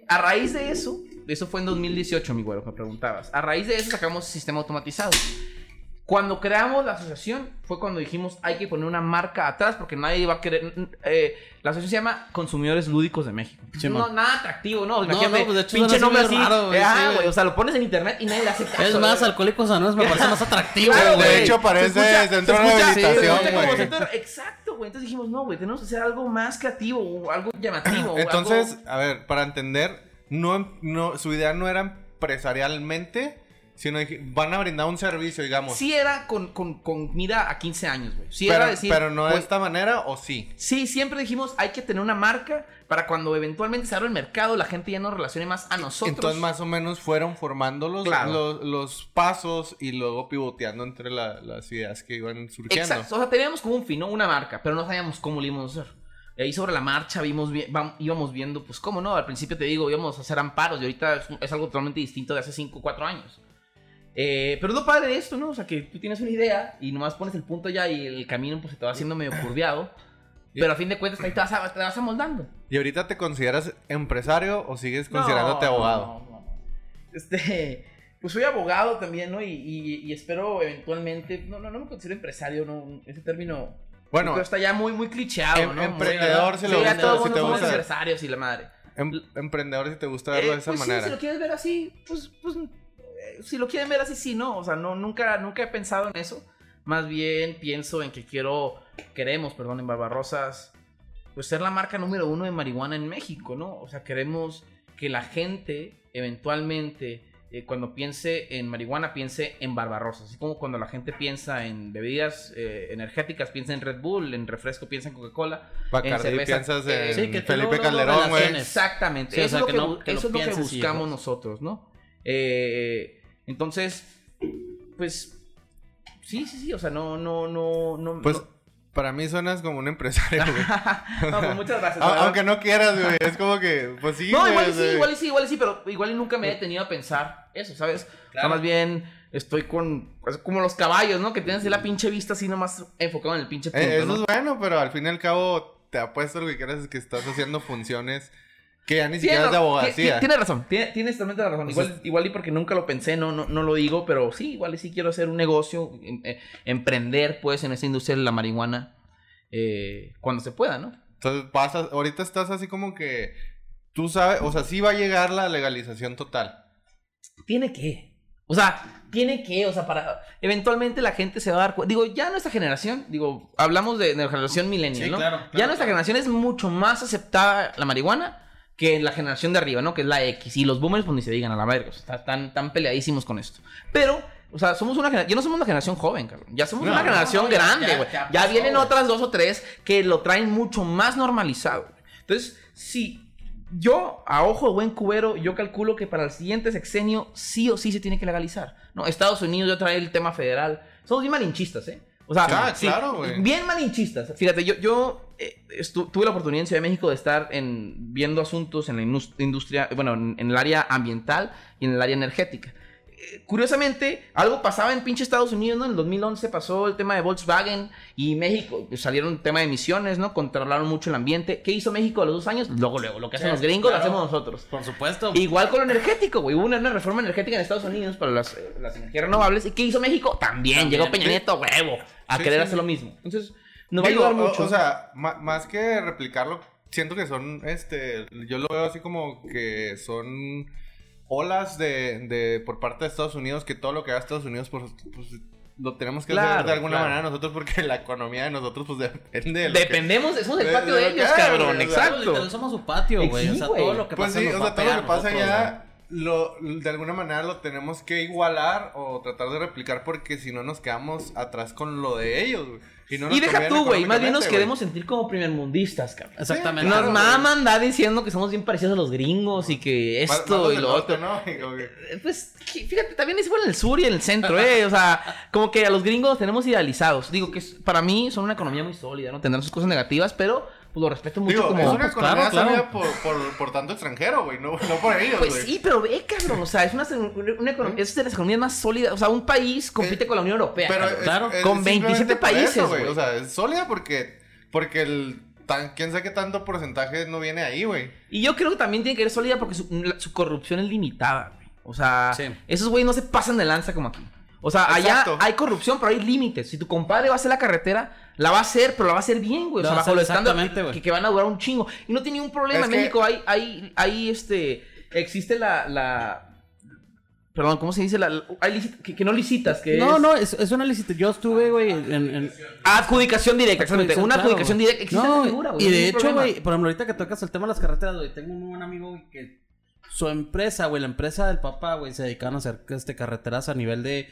[SPEAKER 3] A raíz de eso, eso fue en 2018, mi güero, me preguntabas. A raíz de eso sacamos sistema automatizado. Cuando creamos la asociación fue cuando dijimos hay que poner una marca atrás porque nadie va a querer. eh, la asociación se llama Consumidores Lúdicos de México.
[SPEAKER 2] Sí,
[SPEAKER 3] no, nada atractivo, ¿no?
[SPEAKER 2] No,
[SPEAKER 3] Imagínate,
[SPEAKER 2] no, pues, de hecho
[SPEAKER 3] pinche nombre
[SPEAKER 2] así raro,
[SPEAKER 3] eh, ah,
[SPEAKER 2] sí, güey.
[SPEAKER 3] o sea, lo pones en internet y nadie le hace caso.
[SPEAKER 2] Es más. Alcohólicos Anónimos me parece más atractivo,
[SPEAKER 3] Claro,
[SPEAKER 2] güey.
[SPEAKER 1] de hecho, parece
[SPEAKER 3] escucha-
[SPEAKER 1] centro de rehabilitación, güey.
[SPEAKER 3] Exacto, güey. Entonces dijimos, no, güey, tenemos que hacer algo más creativo, o algo llamativo.
[SPEAKER 1] Entonces,
[SPEAKER 3] algo-
[SPEAKER 1] a ver, para entender, no, no, su idea no era empresarialmente, sino van a brindar un servicio, digamos.
[SPEAKER 3] Sí era con, con, con mira a 15 años, güey. Sí
[SPEAKER 1] pero,
[SPEAKER 3] era decir...
[SPEAKER 1] pero no de
[SPEAKER 3] güey,
[SPEAKER 1] esta manera, ¿o sí?
[SPEAKER 3] Sí, siempre dijimos, hay que tener una marca para cuando eventualmente se abra el mercado, la gente ya nos relacione más a nosotros.
[SPEAKER 1] Entonces, más o menos fueron formando los,
[SPEAKER 3] Claro.
[SPEAKER 1] los, los pasos y luego pivoteando entre la- las ideas que iban surgiendo.
[SPEAKER 3] Exacto. O sea, teníamos como un fin, ¿no? Una marca, pero no sabíamos cómo lo íbamos a hacer. Y ahí sobre la marcha vimos íbamos viendo, pues, cómo no. Al principio te digo, íbamos a hacer amparos y ahorita es, es algo totalmente distinto de hace 5 o 4 años. Eh, pero lo padre de esto, ¿no? O sea, que tú tienes una idea y nomás pones el punto ya y el camino pues se te va haciendo medio curviado. Pero a fin de cuentas ahí te vas, a- te vas amoldando.
[SPEAKER 1] ¿Y ahorita te consideras empresario o sigues considerándote
[SPEAKER 3] No,
[SPEAKER 1] abogado?
[SPEAKER 3] no, no, no. Este, pues soy abogado también, ¿no? Y, y- y espero eventualmente, no, no, no me considero empresario, no, ese término
[SPEAKER 1] Bueno,
[SPEAKER 3] está ya muy, muy clicheado,
[SPEAKER 1] em-
[SPEAKER 3] ¿no?
[SPEAKER 1] emprendedor,
[SPEAKER 3] Muy- sí,
[SPEAKER 1] lo
[SPEAKER 3] ya
[SPEAKER 1] gusta-
[SPEAKER 3] todo el
[SPEAKER 1] si
[SPEAKER 3] mundo
[SPEAKER 1] te
[SPEAKER 3] somos
[SPEAKER 1] gusta.
[SPEAKER 3] empresarios y la madre.
[SPEAKER 1] em- emprendedor si te gusta verlo
[SPEAKER 3] Eh,
[SPEAKER 1] de esa
[SPEAKER 3] pues sí,
[SPEAKER 1] manera.
[SPEAKER 3] si lo quieres ver así, pues, pues eh, si lo quieren ver así, sí, no. O sea, no, nunca, nunca he pensado en eso. Más bien pienso en que quiero, queremos, perdón, en Barbarosas, pues ser la marca número uno de marihuana en México, ¿no? O sea, queremos que la gente eventualmente, eh, cuando piense en marihuana, piense en Barbarosas. Así como cuando la gente piensa en bebidas eh, energéticas, piensa en Red Bull, en refresco, piensa en Coca-Cola.
[SPEAKER 1] Bacardi,
[SPEAKER 3] en cerveza,
[SPEAKER 1] piensas
[SPEAKER 3] eh,
[SPEAKER 1] en
[SPEAKER 2] sí, que tú
[SPEAKER 1] Felipe Calderón, güey.
[SPEAKER 3] Exactamente.
[SPEAKER 2] Sí, o
[SPEAKER 3] eso
[SPEAKER 2] sea,
[SPEAKER 3] es lo
[SPEAKER 2] que
[SPEAKER 3] que,
[SPEAKER 2] no-
[SPEAKER 3] bu-
[SPEAKER 2] que lo
[SPEAKER 3] eso es lo que
[SPEAKER 2] pienses y-
[SPEAKER 3] buscamos nosotros, ¿no? Eh, entonces, pues, sí, sí, sí, o sea, no, no, no, no.
[SPEAKER 1] Pues
[SPEAKER 3] no-
[SPEAKER 1] para mí suenas como un empresario, güey.
[SPEAKER 3] no, pues muchas gracias.
[SPEAKER 1] A-. Aunque no quieras, güey. Es como que, pues sí,
[SPEAKER 3] No, igual y sí, igual y sí, igual y sí, pero igual y nunca me he detenido a pensar eso, ¿sabes? O sea, más bien estoy con, pues, como los caballos, ¿no? Que tienes la pinche vista así nomás enfocado en el pinche punto,
[SPEAKER 1] eh, Eso
[SPEAKER 3] ¿no?
[SPEAKER 1] es bueno, pero al fin y al cabo te apuesto lo que quieras es que estás haciendo funciones que ya ni siquiera es de abogacía.
[SPEAKER 3] ti- Tienes razón, tiene- tienes totalmente la razón. Igual, igual y porque nunca lo pensé, no, no, no lo digo, pero sí, igual y sí quiero hacer un negocio, em- eh, emprender pues en esta industria de la marihuana eh, cuando se pueda, ¿no?
[SPEAKER 1] Entonces vas a- ahorita estás así como que tú sabes, o sea, sí va a llegar la legalización total.
[SPEAKER 3] Tiene que. O sea, tiene que, o sea, para. Eventualmente la gente se va a dar cuenta. Digo, ya nuestra generación, digo, hablamos de, de la generación millennial,
[SPEAKER 2] Sí,
[SPEAKER 3] ¿no?
[SPEAKER 2] claro,
[SPEAKER 3] ya nuestra
[SPEAKER 2] claro.
[SPEAKER 3] generación es mucho más aceptada la marihuana que la generación de arriba, ¿no? Que es la X. Y los boomers, pues ni se digan a la verga. O sea, están tan peleadísimos con esto. Pero. O sea, somos una generación. Ya no somos una generación joven, cabrón. Ya somos
[SPEAKER 1] No,
[SPEAKER 3] una generación
[SPEAKER 2] no, ya-
[SPEAKER 3] grande, güey.
[SPEAKER 2] ya
[SPEAKER 3] vienen otras dos o tres que lo traen mucho más normalizado. Entonces, si yo, a ojo de buen cubero, yo calculo que para el siguiente sexenio sí o sí se tiene que legalizar. No, Estados Unidos ya trae el tema federal. Somos bien malinchistas, ¿eh? O sea,
[SPEAKER 1] Ah,
[SPEAKER 3] sí,
[SPEAKER 1] claro, güey.
[SPEAKER 3] bien malinchistas. Fíjate, yo, yo tuve la oportunidad en Ciudad de México de estar en, viendo asuntos en la indus- industria, bueno, en, en el área ambiental y en el área energética. Eh, Curiosamente, algo pasaba en pinche Estados Unidos, ¿no? En el 2011 pasó el tema de Volkswagen y México, pues, salieron el tema de emisiones, ¿no? Controlaron mucho el ambiente. ¿Qué hizo México a los dos años? Luego, luego, lo que hacen
[SPEAKER 2] Sí,
[SPEAKER 3] los gringos
[SPEAKER 2] claro.
[SPEAKER 3] lo hacemos nosotros.
[SPEAKER 2] Por supuesto.
[SPEAKER 3] Igual con lo energético, güey. Hubo una, una reforma energética en Estados Unidos para las, eh, las energías renovables. ¿Y qué hizo México? También,
[SPEAKER 2] También,
[SPEAKER 3] llegó Peña. Nieto, huevo, a
[SPEAKER 1] Sí,
[SPEAKER 3] querer
[SPEAKER 1] sí.
[SPEAKER 3] hacer lo mismo. Entonces, nos va a
[SPEAKER 1] Digo,
[SPEAKER 3] ayudar
[SPEAKER 1] o-
[SPEAKER 3] mucho.
[SPEAKER 1] O, sea, más que replicarlo, siento que son, este, yo lo veo así como que son olas de, de por parte de Estados Unidos que todo lo que haga Estados Unidos pues, pues, lo tenemos que
[SPEAKER 3] Claro,
[SPEAKER 1] hacer de alguna
[SPEAKER 3] claro.
[SPEAKER 1] manera nosotros porque la economía de nosotros pues depende de lo que-
[SPEAKER 3] Dependemos, somos el patio
[SPEAKER 1] de
[SPEAKER 3] de
[SPEAKER 1] lo que
[SPEAKER 3] ellos, cabrón,
[SPEAKER 1] güey, o sea,
[SPEAKER 3] exacto.
[SPEAKER 2] Literal, somos su patio, güey.
[SPEAKER 3] Sí,
[SPEAKER 2] o sea,
[SPEAKER 3] güey.
[SPEAKER 2] todo lo que
[SPEAKER 1] Pues
[SPEAKER 2] pasa
[SPEAKER 1] sí,
[SPEAKER 2] nos
[SPEAKER 1] o sea, todo lo que pasa allá, lo, de alguna manera lo tenemos que igualar o tratar de replicar porque si no nos quedamos atrás con lo de ellos, güey. Y, no nos
[SPEAKER 3] Y deja tú, güey, más bien nos queremos sentir como primermundistas, cabrón.
[SPEAKER 2] Exactamente.
[SPEAKER 1] Claro,
[SPEAKER 3] Nos
[SPEAKER 1] güey.
[SPEAKER 3] mama andar diciendo que somos bien parecidos a los gringos y que esto
[SPEAKER 1] más
[SPEAKER 3] y lo
[SPEAKER 1] norte,
[SPEAKER 3] otro.
[SPEAKER 1] ¿no?
[SPEAKER 3] Eh, Pues, fíjate, también es igual en el sur y en el centro, ¿eh? O sea, como que a los gringos los tenemos idealizados. Digo que para mí son una economía muy sólida, ¿no? Tendrán sus cosas negativas, pero pues lo respeto mucho
[SPEAKER 1] Digo,
[SPEAKER 3] como...
[SPEAKER 1] es una
[SPEAKER 2] pues,
[SPEAKER 1] economía
[SPEAKER 2] claro, claro.
[SPEAKER 1] sólida por, por, por tanto extranjero, güey, no, no por ellos, güey.
[SPEAKER 3] Pues sí, pero ve, cabrón, o sea, es una, una economía, es de las economías más sólidas. O sea, un país compite
[SPEAKER 1] Eh,
[SPEAKER 3] con la Unión Europea.
[SPEAKER 1] Pero es-
[SPEAKER 2] claro,
[SPEAKER 1] es
[SPEAKER 3] con 27
[SPEAKER 1] simplemente por
[SPEAKER 3] países, güey.
[SPEAKER 1] O sea, es sólida porque, porque el, tan, quién sabe qué tanto porcentaje no viene ahí, güey.
[SPEAKER 3] Y yo creo que también tiene que ser sólida porque su, la- su corrupción es limitada, güey. O sea,
[SPEAKER 2] Sí.
[SPEAKER 3] esos güeyes no se pasan de lanza como aquí. O sea,
[SPEAKER 1] Exacto.
[SPEAKER 3] allá hay corrupción, pero hay límites. Si tu compadre va a hacer la carretera, la va a hacer, pero la va a hacer bien, güey. O sea, bajo los estándares
[SPEAKER 2] exactamente, güey.
[SPEAKER 3] que, que van a durar un chingo. Y no tiene ningún problema.
[SPEAKER 1] Es
[SPEAKER 3] en
[SPEAKER 1] que-
[SPEAKER 3] México hay, hay, hay, este, existe la, la... Perdón, ¿cómo se dice? La, la- hay licit- que, que no licitas, que
[SPEAKER 2] No,
[SPEAKER 3] es...
[SPEAKER 2] no, es, es una licitación. Yo estuve, güey, en, en-
[SPEAKER 3] Adjudicación directa, exactamente. Una
[SPEAKER 2] Claro,
[SPEAKER 3] adjudicación
[SPEAKER 2] güey.
[SPEAKER 3] directa. Existe
[SPEAKER 2] No,
[SPEAKER 3] figura, güey.
[SPEAKER 2] Y de hecho, güey, por ejemplo, ahorita que tocas el tema de las carreteras, güey, tengo un buen amigo, güey, que su empresa, güey, la empresa del papá, güey, se dedicaban a hacer este, carreteras a nivel de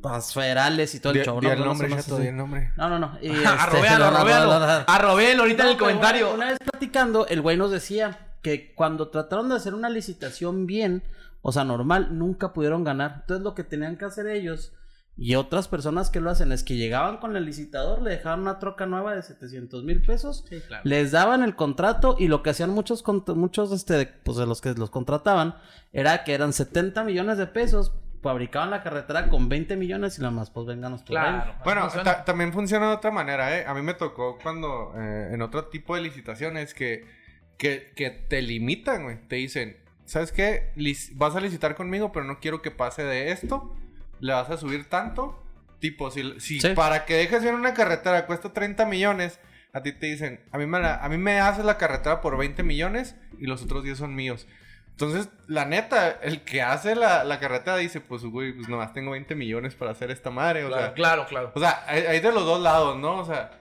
[SPEAKER 2] pues, federales y todo el
[SPEAKER 1] Di-
[SPEAKER 2] show.
[SPEAKER 1] di
[SPEAKER 2] ¿no?
[SPEAKER 1] el
[SPEAKER 2] No
[SPEAKER 1] nombre, chato, el nombre.
[SPEAKER 2] No, no, no. Y,
[SPEAKER 3] Arrobealo,
[SPEAKER 2] este,
[SPEAKER 3] ahorita en el comentario.
[SPEAKER 2] Una, vez platicando, el güey nos decía que cuando trataron de hacer una licitación bien, o sea, normal, nunca pudieron ganar. Entonces lo que tenían que hacer ellos y otras personas que lo hacen es que llegaban con el licitador, le dejaban una troca nueva de 700 mil pesos,
[SPEAKER 3] Sí, claro.
[SPEAKER 2] les daban el contrato y lo que hacían muchos, muchos este, pues de los que los contrataban era que eran 70 millones de pesos, fabricaban la carretera con 20 millones y nada más, pues vénganos ahí.
[SPEAKER 3] Claro.
[SPEAKER 1] Bueno,
[SPEAKER 3] Funciona.
[SPEAKER 1] también funciona de otra manera, ¿eh? A mí me tocó cuando, eh, en otro tipo de licitaciones, que, que, que te limitan, güey. Te dicen, ¿sabes qué? Lic- vas a licitar conmigo, pero no quiero que pase de esto. Le vas a subir tanto. Tipo, si, si
[SPEAKER 2] Sí.
[SPEAKER 1] para que dejes bien una carretera cuesta 30 millones, a ti te dicen, a mí, me la- a mí me haces la carretera por 20 millones y los otros 10 son míos. Entonces, la neta, el que hace la, la carretera dice, pues, güey, pues nomás tengo 20 millones para hacer esta madre. O
[SPEAKER 3] Claro,
[SPEAKER 1] sea,
[SPEAKER 3] claro, claro.
[SPEAKER 1] o sea, hay, hay de los dos lados, ¿no? O sea,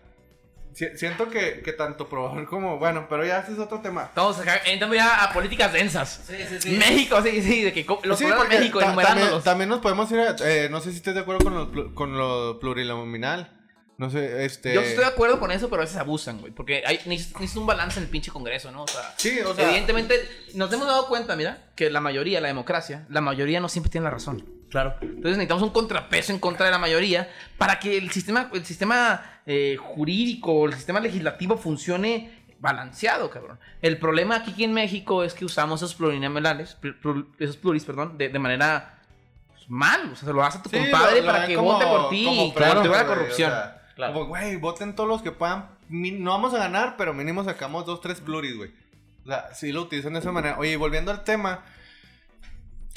[SPEAKER 1] si- siento que, que tanto proveedor como, bueno, pero ya ese es otro tema.
[SPEAKER 3] Estamos acá, entrando ya a políticas densas.
[SPEAKER 2] Sí, sí, sí.
[SPEAKER 3] México, sí, sí, de que los
[SPEAKER 1] Sí,
[SPEAKER 3] de México,
[SPEAKER 1] ta- también,
[SPEAKER 3] enumerándolos.
[SPEAKER 1] también nos podemos ir a, eh, no sé si estés de acuerdo con lo, con lo plurinominal. No sé, este...
[SPEAKER 3] Yo estoy de acuerdo con eso, pero a veces abusan, güey. Porque hay, necesitas necesitas un balance en el pinche congreso, ¿no? O sea,
[SPEAKER 1] Sí, o sea...
[SPEAKER 3] evidentemente, nos hemos dado cuenta, mira, que la mayoría, la democracia, la mayoría no siempre tiene la razón.
[SPEAKER 2] Claro.
[SPEAKER 3] Entonces necesitamos un contrapeso en contra de la mayoría para que el sistema, el sistema eh, jurídico, el sistema legislativo funcione balanceado, cabrón. El problema aquí, aquí en México es que usamos esos plurinominales, plur- plur- esos pluris, perdón, de, de manera pues, mal. O sea, se lo haces a tu
[SPEAKER 1] Sí,
[SPEAKER 3] compadre
[SPEAKER 1] lo- lo
[SPEAKER 3] para que
[SPEAKER 1] como-
[SPEAKER 3] vote por ti y claro, te va la corrupción.
[SPEAKER 1] o sea,
[SPEAKER 3] Claro.
[SPEAKER 1] Como, güey, voten todos los que puedan. No vamos a ganar, pero mínimo sacamos dos, tres pluris, güey. O sea, sí lo utilizan de esa manera. Oye, y volviendo al tema,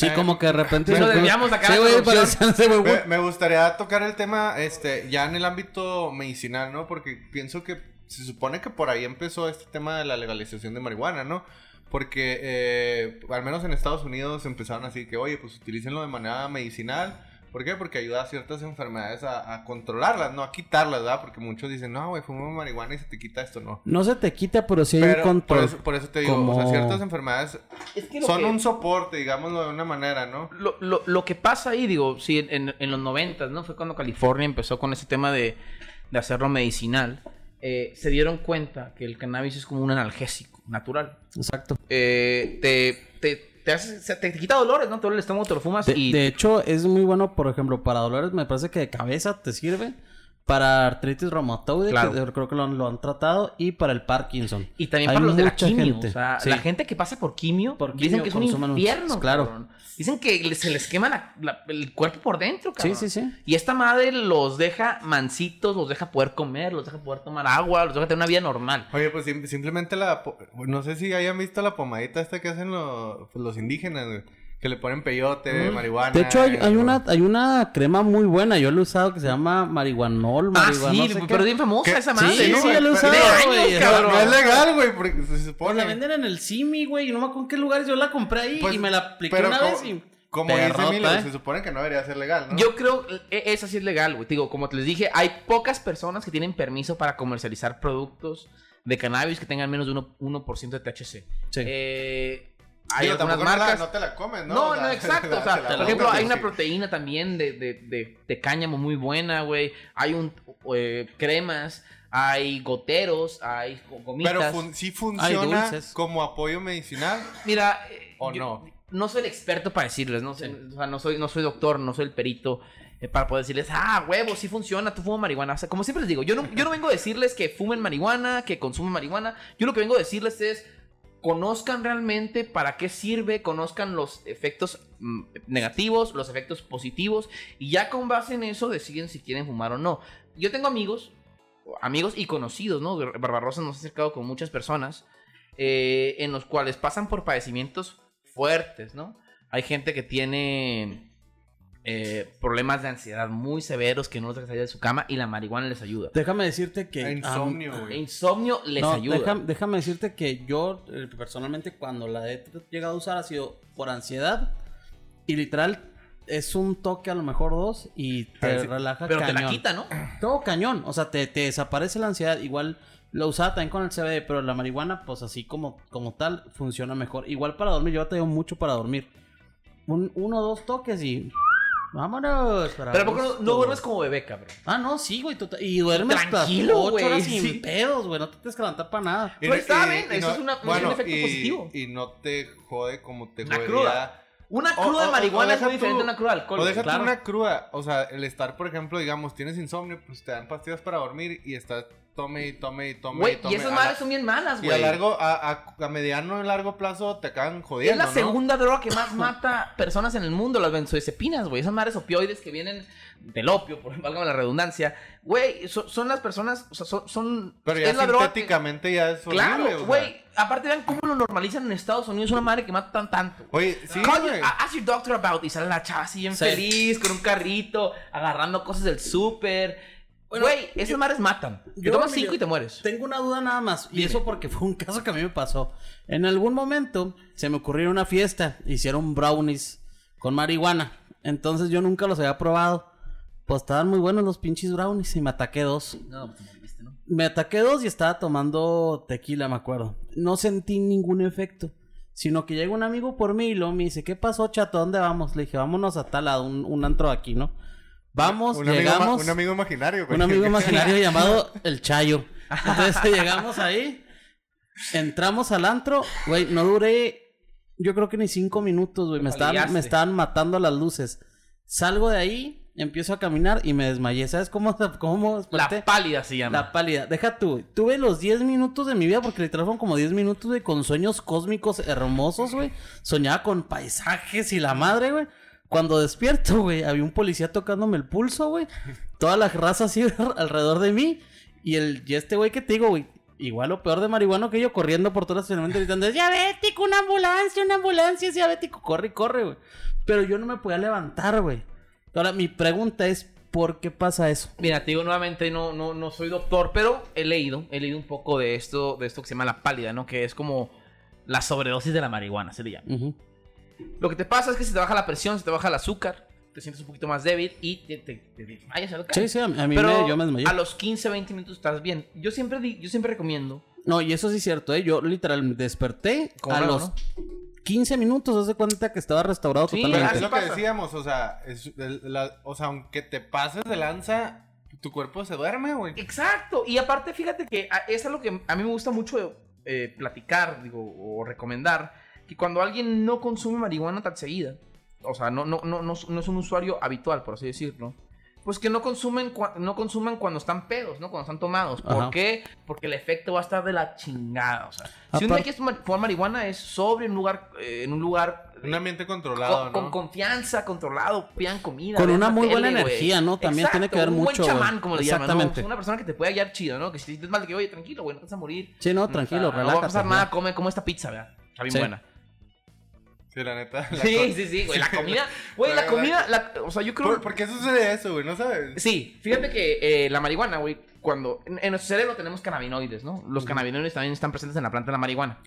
[SPEAKER 2] Sí,
[SPEAKER 1] Eh,
[SPEAKER 2] como que de repente...
[SPEAKER 3] Nos desviamos acá
[SPEAKER 2] Sí,
[SPEAKER 3] de
[SPEAKER 2] güey, ese güey, güey.
[SPEAKER 1] Me, me gustaría tocar el tema este, ya en el ámbito medicinal, ¿no? Porque pienso que se supone que por ahí empezó este tema de la legalización de marihuana, ¿no? Porque eh, al menos en Estados Unidos empezaron así que, oye, pues utilícenlo de manera medicinal. ¿Por qué? Porque ayuda a ciertas enfermedades a, a controlarlas, no a quitarlas, ¿verdad? Porque muchos dicen, no, güey, fuma marihuana y se te quita esto, no.
[SPEAKER 2] No se te quita, pero sí hay un
[SPEAKER 1] Pero por
[SPEAKER 2] control.
[SPEAKER 1] eso, por eso te digo, o sea, ciertas enfermedades
[SPEAKER 3] Es que lo
[SPEAKER 1] son
[SPEAKER 3] que-
[SPEAKER 1] un soporte, digámoslo de una manera, ¿no?
[SPEAKER 3] lo, lo, lo que pasa ahí, digo, sí, en, en los noventas, ¿no? Fue cuando California empezó con ese tema de, de hacerlo medicinal. eh, se dieron cuenta que el cannabis es como un analgésico natural.
[SPEAKER 2] Exacto.
[SPEAKER 3] Eh, te, te, te, hace- te, quita dolores, ¿no? Te duele el estómago, te lo fumas
[SPEAKER 2] De,
[SPEAKER 3] y...
[SPEAKER 2] de hecho, es muy bueno, por ejemplo, para dolores, me parece que de cabeza te sirve. Para artritis reumatoide,
[SPEAKER 3] Claro.
[SPEAKER 2] que creo que lo han, lo han tratado. Y para el Parkinson.
[SPEAKER 3] Y también
[SPEAKER 2] Hay
[SPEAKER 3] para los de la quimio.
[SPEAKER 2] gente,
[SPEAKER 3] O sea,
[SPEAKER 2] sí.
[SPEAKER 3] la gente que pasa por quimio,
[SPEAKER 2] Por
[SPEAKER 3] dicen que es un infierno.
[SPEAKER 2] claro.
[SPEAKER 3] cabrón. Dicen que le- se les quema la- la- el cuerpo por dentro, cabrón.
[SPEAKER 2] Sí, sí, sí.
[SPEAKER 3] Y esta madre los deja mansitos, los deja poder comer, los deja poder tomar agua, los deja tener una vida normal.
[SPEAKER 1] Oye, pues sim- simplemente la... No sé si hayan visto la pomadita esta que hacen lo- pues, los indígenas, güey. Que le ponen peyote,
[SPEAKER 3] Mm.
[SPEAKER 1] marihuana.
[SPEAKER 2] De hecho, hay, hay una, hay una crema muy buena. Yo la he usado que se llama marihuanol,
[SPEAKER 3] Ah,
[SPEAKER 2] marihuana.
[SPEAKER 3] sí,
[SPEAKER 2] no sé
[SPEAKER 3] pero es bien famosa
[SPEAKER 1] ¿Qué?
[SPEAKER 3] esa madre,
[SPEAKER 2] sí,
[SPEAKER 3] ¿no?
[SPEAKER 2] sí, ya lo he usado, güey.
[SPEAKER 1] Es legal, güey, porque se
[SPEAKER 2] Pues
[SPEAKER 1] supone.
[SPEAKER 2] la venden en el Simi, güey. y No me acuerdo en qué lugares yo la compré ahí
[SPEAKER 1] Pues,
[SPEAKER 2] y me la apliqué
[SPEAKER 1] pero
[SPEAKER 2] una
[SPEAKER 1] como-
[SPEAKER 2] vez y...
[SPEAKER 1] Como dice
[SPEAKER 2] Perrota,
[SPEAKER 1] Emilio,
[SPEAKER 2] ¿eh?
[SPEAKER 1] se supone que no debería ser legal, ¿no?
[SPEAKER 3] Yo creo e- esa sí es legal, güey. Digo, como te les dije, hay pocas personas que tienen permiso para comercializar productos de cannabis que tengan menos de 1%, 1 de THC.
[SPEAKER 2] Sí.
[SPEAKER 3] Eh, hay
[SPEAKER 1] Digo,
[SPEAKER 3] algunas
[SPEAKER 1] tampoco no la-
[SPEAKER 3] marcas.
[SPEAKER 1] No, te la comes, ¿no?
[SPEAKER 3] No, no, exacto. O sea, por ejemplo, hay una
[SPEAKER 1] sí.
[SPEAKER 3] proteína también de, de, de, de cáñamo muy buena, güey. Hay un eh, cremas, hay goteros, hay go- gomitas.
[SPEAKER 1] Pero fun- sí funciona como apoyo medicinal.
[SPEAKER 3] Mira,
[SPEAKER 1] ¿O
[SPEAKER 3] yo
[SPEAKER 1] no?
[SPEAKER 3] no soy el experto para decirles, ¿no? sé, O sea, no soy, no soy doctor, no soy el perito eh, para poder decirles, ah, huevo, sí funciona, tú fumas marihuana. O sea, como siempre les digo, yo no, yo no vengo a decirles que fumen marihuana, que consumen marihuana. Yo lo que vengo a decirles es, conozcan realmente para qué sirve, conozcan los efectos mm, negativos, los efectos positivos, y ya con base en eso deciden si quieren fumar o no. Yo tengo amigos, amigos y conocidos, ¿no? Barbarosa nos ha acercado con muchas personas eh, en los cuales pasan por padecimientos fuertes, ¿no? Hay gente que tiene eh, problemas de ansiedad muy severos que no los deja salir de su cama y la marihuana les ayuda.
[SPEAKER 2] Déjame decirte que...
[SPEAKER 1] E insomnio, güey.
[SPEAKER 3] insomnio les
[SPEAKER 2] no,
[SPEAKER 3] ayuda.
[SPEAKER 2] Déjame, déjame decirte que yo eh, personalmente cuando la he llegado a usar ha sido por ansiedad y literal es un toque a lo mejor dos y te relaja
[SPEAKER 3] Pero te la quita, ¿no?
[SPEAKER 2] Todo cañón, o sea, te, te desaparece la ansiedad. Igual lo usaba también con el CBD, pero la marihuana, pues así como, como tal, funciona mejor. Igual para dormir, yo te digo mucho para dormir. Un, uno o dos toques y. Vámonos. para
[SPEAKER 3] Pero ¿a poco no, duermes como bebé, cabrón?
[SPEAKER 2] Ah, no, sí, güey. total- Y duermes hasta
[SPEAKER 3] Tranquilo,
[SPEAKER 2] ocho
[SPEAKER 3] güey,
[SPEAKER 2] horas sin
[SPEAKER 3] sí.
[SPEAKER 2] pedos, güey. No te tienes que levantar para nada.
[SPEAKER 3] Pero está bien, eso es una- es un efecto
[SPEAKER 1] y-
[SPEAKER 3] positivo.
[SPEAKER 1] Y no te jode como te
[SPEAKER 3] Una
[SPEAKER 1] jodería.
[SPEAKER 3] cruda. Una
[SPEAKER 1] O-
[SPEAKER 3] cruda de
[SPEAKER 1] o- o
[SPEAKER 3] marihuana es muy diferente a una cruda de alcohol.
[SPEAKER 1] O déjate
[SPEAKER 2] claro.
[SPEAKER 1] una cruda. O sea, el estar, por ejemplo, digamos, tienes insomnio, pues te dan pastillas para dormir y estás tome y tome y tome
[SPEAKER 3] Güey,
[SPEAKER 1] y tome.
[SPEAKER 3] y esas madres
[SPEAKER 1] la-
[SPEAKER 3] son bien malas,
[SPEAKER 1] Y
[SPEAKER 3] güey.
[SPEAKER 1] a largo, a, a, a mediano y largo plazo te acaban jodiendo.
[SPEAKER 3] Es la
[SPEAKER 1] ¿no?
[SPEAKER 3] segunda droga que más mata personas en el mundo, las benzodiazepinas, güey. Esas madres opioides que vienen del opio, por válgame la redundancia. Güey, son, son las personas, o sea, son... son
[SPEAKER 1] Pero ya
[SPEAKER 3] es la droga que-
[SPEAKER 1] sintéticamente ya es horrible. o
[SPEAKER 3] Claro,
[SPEAKER 1] sea.
[SPEAKER 3] güey. Aparte, vean cómo lo normalizan en Estados Unidos. Una madre que mata tan tanto.
[SPEAKER 1] Oye, sí,
[SPEAKER 3] Call your- ask your doctor about. Y sale la chava así bien
[SPEAKER 2] Sí.
[SPEAKER 3] feliz, con un carrito, agarrando cosas del súper.
[SPEAKER 2] Bueno,
[SPEAKER 3] Güey, esas
[SPEAKER 2] yo-
[SPEAKER 3] madres matan. Te tomas cinco y te mueres.
[SPEAKER 2] Tengo una duda nada más. Y
[SPEAKER 3] Dime.
[SPEAKER 2] eso porque fue un caso que a mí me pasó. En algún momento se me ocurrió una fiesta. Hicieron brownies con marihuana. Entonces yo nunca los había probado. Pues estaban muy buenos los pinches brownies y me ataqué dos.
[SPEAKER 3] No, pues te moriste, ¿no?
[SPEAKER 2] Me ataqué dos y estaba tomando tequila, me acuerdo. No sentí ningún efecto. Sino que llega un amigo por mí y luego me dice, ¿qué pasó, chato? ¿A ¿Dónde vamos? Le dije, vámonos a tal lado, un, un antro aquí, ¿no? Vamos,
[SPEAKER 1] un, amigo, ma-
[SPEAKER 2] llegamos.
[SPEAKER 1] un amigo imaginario, güey.
[SPEAKER 2] Un amigo imaginario llamado El Chayo. Entonces llegamos ahí, entramos al antro, güey, no duré, yo creo que ni cinco minutos, güey, me estaban, me estaban matando las luces. Salgo de ahí, empiezo a caminar y me desmayé. ¿Sabes cómo, cómo
[SPEAKER 3] La pálida se llama.
[SPEAKER 2] La pálida. Deja tú, güey. Tuve los 10 minutos de mi vida, porque literal fueron como 10 minutos, güey, con sueños cósmicos hermosos, güey. Soñaba con paisajes y la madre, güey. Cuando despierto, güey, había un policía tocándome el pulso, güey. Toda la raza así alrededor de mí. Y el y este güey que te digo, güey, igual o peor de marihuano que yo, corriendo por todo el estacionamiento gritando, es diabético, una ambulancia, una ambulancia, es diabético, corre y corre, güey. Pero yo no me podía levantar, güey. Ahora, mi pregunta es, ¿por qué pasa eso?
[SPEAKER 3] Mira, te digo nuevamente, no, no, no soy doctor, pero he leído, he leído un poco de esto, de esto que se llama la pálida, ¿no? Que es como la sobredosis de la marihuana, se le llama.
[SPEAKER 2] Ujú.
[SPEAKER 3] Lo que te pasa es que se te baja la presión, se te baja el azúcar, te sientes un poquito más débil y te, te, te desmayas, ¿sabes?
[SPEAKER 2] Sí, sí, a, mí
[SPEAKER 3] Pero
[SPEAKER 2] me, yo me desmayé.
[SPEAKER 3] a los 15, 20 minutos estás bien. Yo siempre, di- yo siempre recomiendo.
[SPEAKER 2] No, y eso sí es cierto, ¿eh? Yo literal desperté
[SPEAKER 3] Como
[SPEAKER 2] a los 15 minutos, haz de cuenta que estaba restaurado
[SPEAKER 3] Sí,
[SPEAKER 2] totalmente.
[SPEAKER 1] es lo que decíamos, o sea, es, el- la- o sea, aunque te pases de lanza, tu cuerpo se duerme, güey.
[SPEAKER 3] Exacto. Y aparte, fíjate que a- eso es lo que a mí me gusta mucho eh, platicar, digo, o recomendar, que cuando alguien no consume marihuana tan seguida, o sea, no, no, no, no, no es un usuario habitual, por así decirlo, pues que no consumen, cua- no consuman cuando están pedos, ¿no? Cuando están tomados. ¿Por
[SPEAKER 2] Ajá.
[SPEAKER 3] qué? Porque el efecto va a estar de la chingada, o sea. Si un día quieres fumar marihuana es sobre un lugar, eh, en un lugar
[SPEAKER 1] Un ambiente
[SPEAKER 3] con,
[SPEAKER 1] controlado,
[SPEAKER 3] con
[SPEAKER 1] ¿no?
[SPEAKER 3] confianza, controlado, pidan comida.
[SPEAKER 2] Con una muy buena energía, ¿no? También
[SPEAKER 3] Exacto,
[SPEAKER 2] tiene que ver
[SPEAKER 3] un
[SPEAKER 2] mucho,
[SPEAKER 3] buen
[SPEAKER 2] güey.
[SPEAKER 3] chamán, como le llaman, ¿no?
[SPEAKER 2] Exactamente.
[SPEAKER 3] Una persona que te puede guiar chido, ¿no? Que si te sientes mal, que oye, tranquilo, güey, no te vas a morir.
[SPEAKER 2] Sí, no, tranquilo,
[SPEAKER 3] O sea, No va a
[SPEAKER 2] relájate.
[SPEAKER 3] pasar nada, come, come esta pizza, ¿verdad? Está bien
[SPEAKER 2] Sí.
[SPEAKER 3] buena.
[SPEAKER 1] Sí, la neta. la
[SPEAKER 3] Sí, sí, sí, güey. La comida, güey, la
[SPEAKER 1] La
[SPEAKER 3] comida, la- o sea, yo creo...
[SPEAKER 1] ¿Por, por qué sucede eso, güey? ¿No sabes?
[SPEAKER 3] Sí, fíjate que eh, la marihuana, güey, cuando... En, en nuestro cerebro tenemos cannabinoides, ¿no? Los cannabinoides también están presentes en la planta de la marihuana.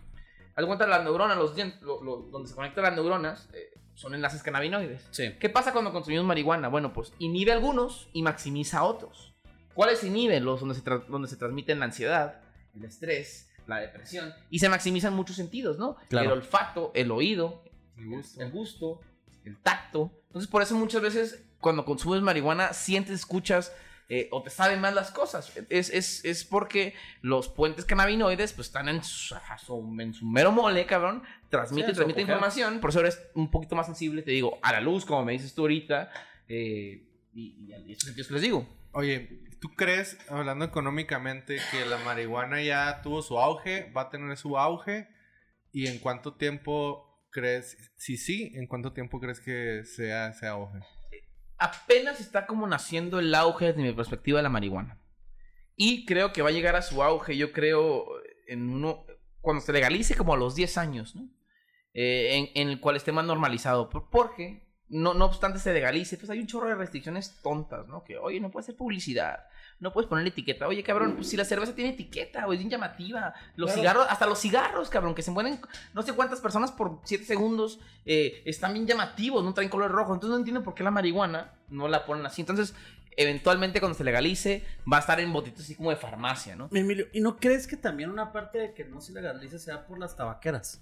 [SPEAKER 3] De cuenta, las neuronas, los dien- lo- lo- donde se conectan las neuronas, eh, son enlaces cannabinoides.
[SPEAKER 2] Sí.
[SPEAKER 3] ¿Qué pasa cuando consumimos marihuana? Bueno, pues inhibe algunos y maximiza otros. ¿Cuáles inhibe? Los donde se, donde se transmiten la ansiedad, el estrés, la depresión. Y se maximizan muchos sentidos, ¿no?
[SPEAKER 2] Claro.
[SPEAKER 3] El olfato, el oído,
[SPEAKER 1] El gusto.
[SPEAKER 3] el gusto, el tacto. Entonces, por eso muchas veces cuando consumes marihuana sientes, escuchas eh, o te saben más las cosas. Es, es, es porque los puentes cannabinoides pues están en su, en su mero mole, cabrón. Transmite,
[SPEAKER 2] Sí,
[SPEAKER 3] transmite información. Por eso eres un poquito más sensible, te digo, a la luz, como me dices tú ahorita. eh, y, y, y estos sentidos que les digo.
[SPEAKER 1] Oye, ¿tú crees, hablando económicamente, que la marihuana ya tuvo su auge, va a tener su auge? ¿Y en cuánto tiempo crees, si sí, en cuánto tiempo crees que sea ese auge?
[SPEAKER 3] apenas está como naciendo el auge desde mi perspectiva de la marihuana. Y creo que va a llegar a su auge, yo creo, en uno, cuando se legalice como a los 10 años, ¿no? Eh, en, el cual esté más normalizado. Por- Porque, no, no obstante se legalice, pues hay un chorro de restricciones tontas, ¿no? Que, oye, no puede hacer publicidad, no puedes ponerle etiqueta. Oye, cabrón, pues si la cerveza tiene etiqueta, o es bien llamativa. Los
[SPEAKER 2] Claro.
[SPEAKER 3] cigarros, hasta los cigarros, cabrón, que se mueren no sé cuántas personas por 7 segundos, eh, están bien llamativos, no traen color rojo. Entonces no entiendo por qué la marihuana no la ponen así. Entonces, eventualmente cuando se legalice, va a estar en botitos así como de farmacia, ¿no?
[SPEAKER 2] Emilio, ¿y no crees que también una parte de que no se legalice sea por las tabaqueras?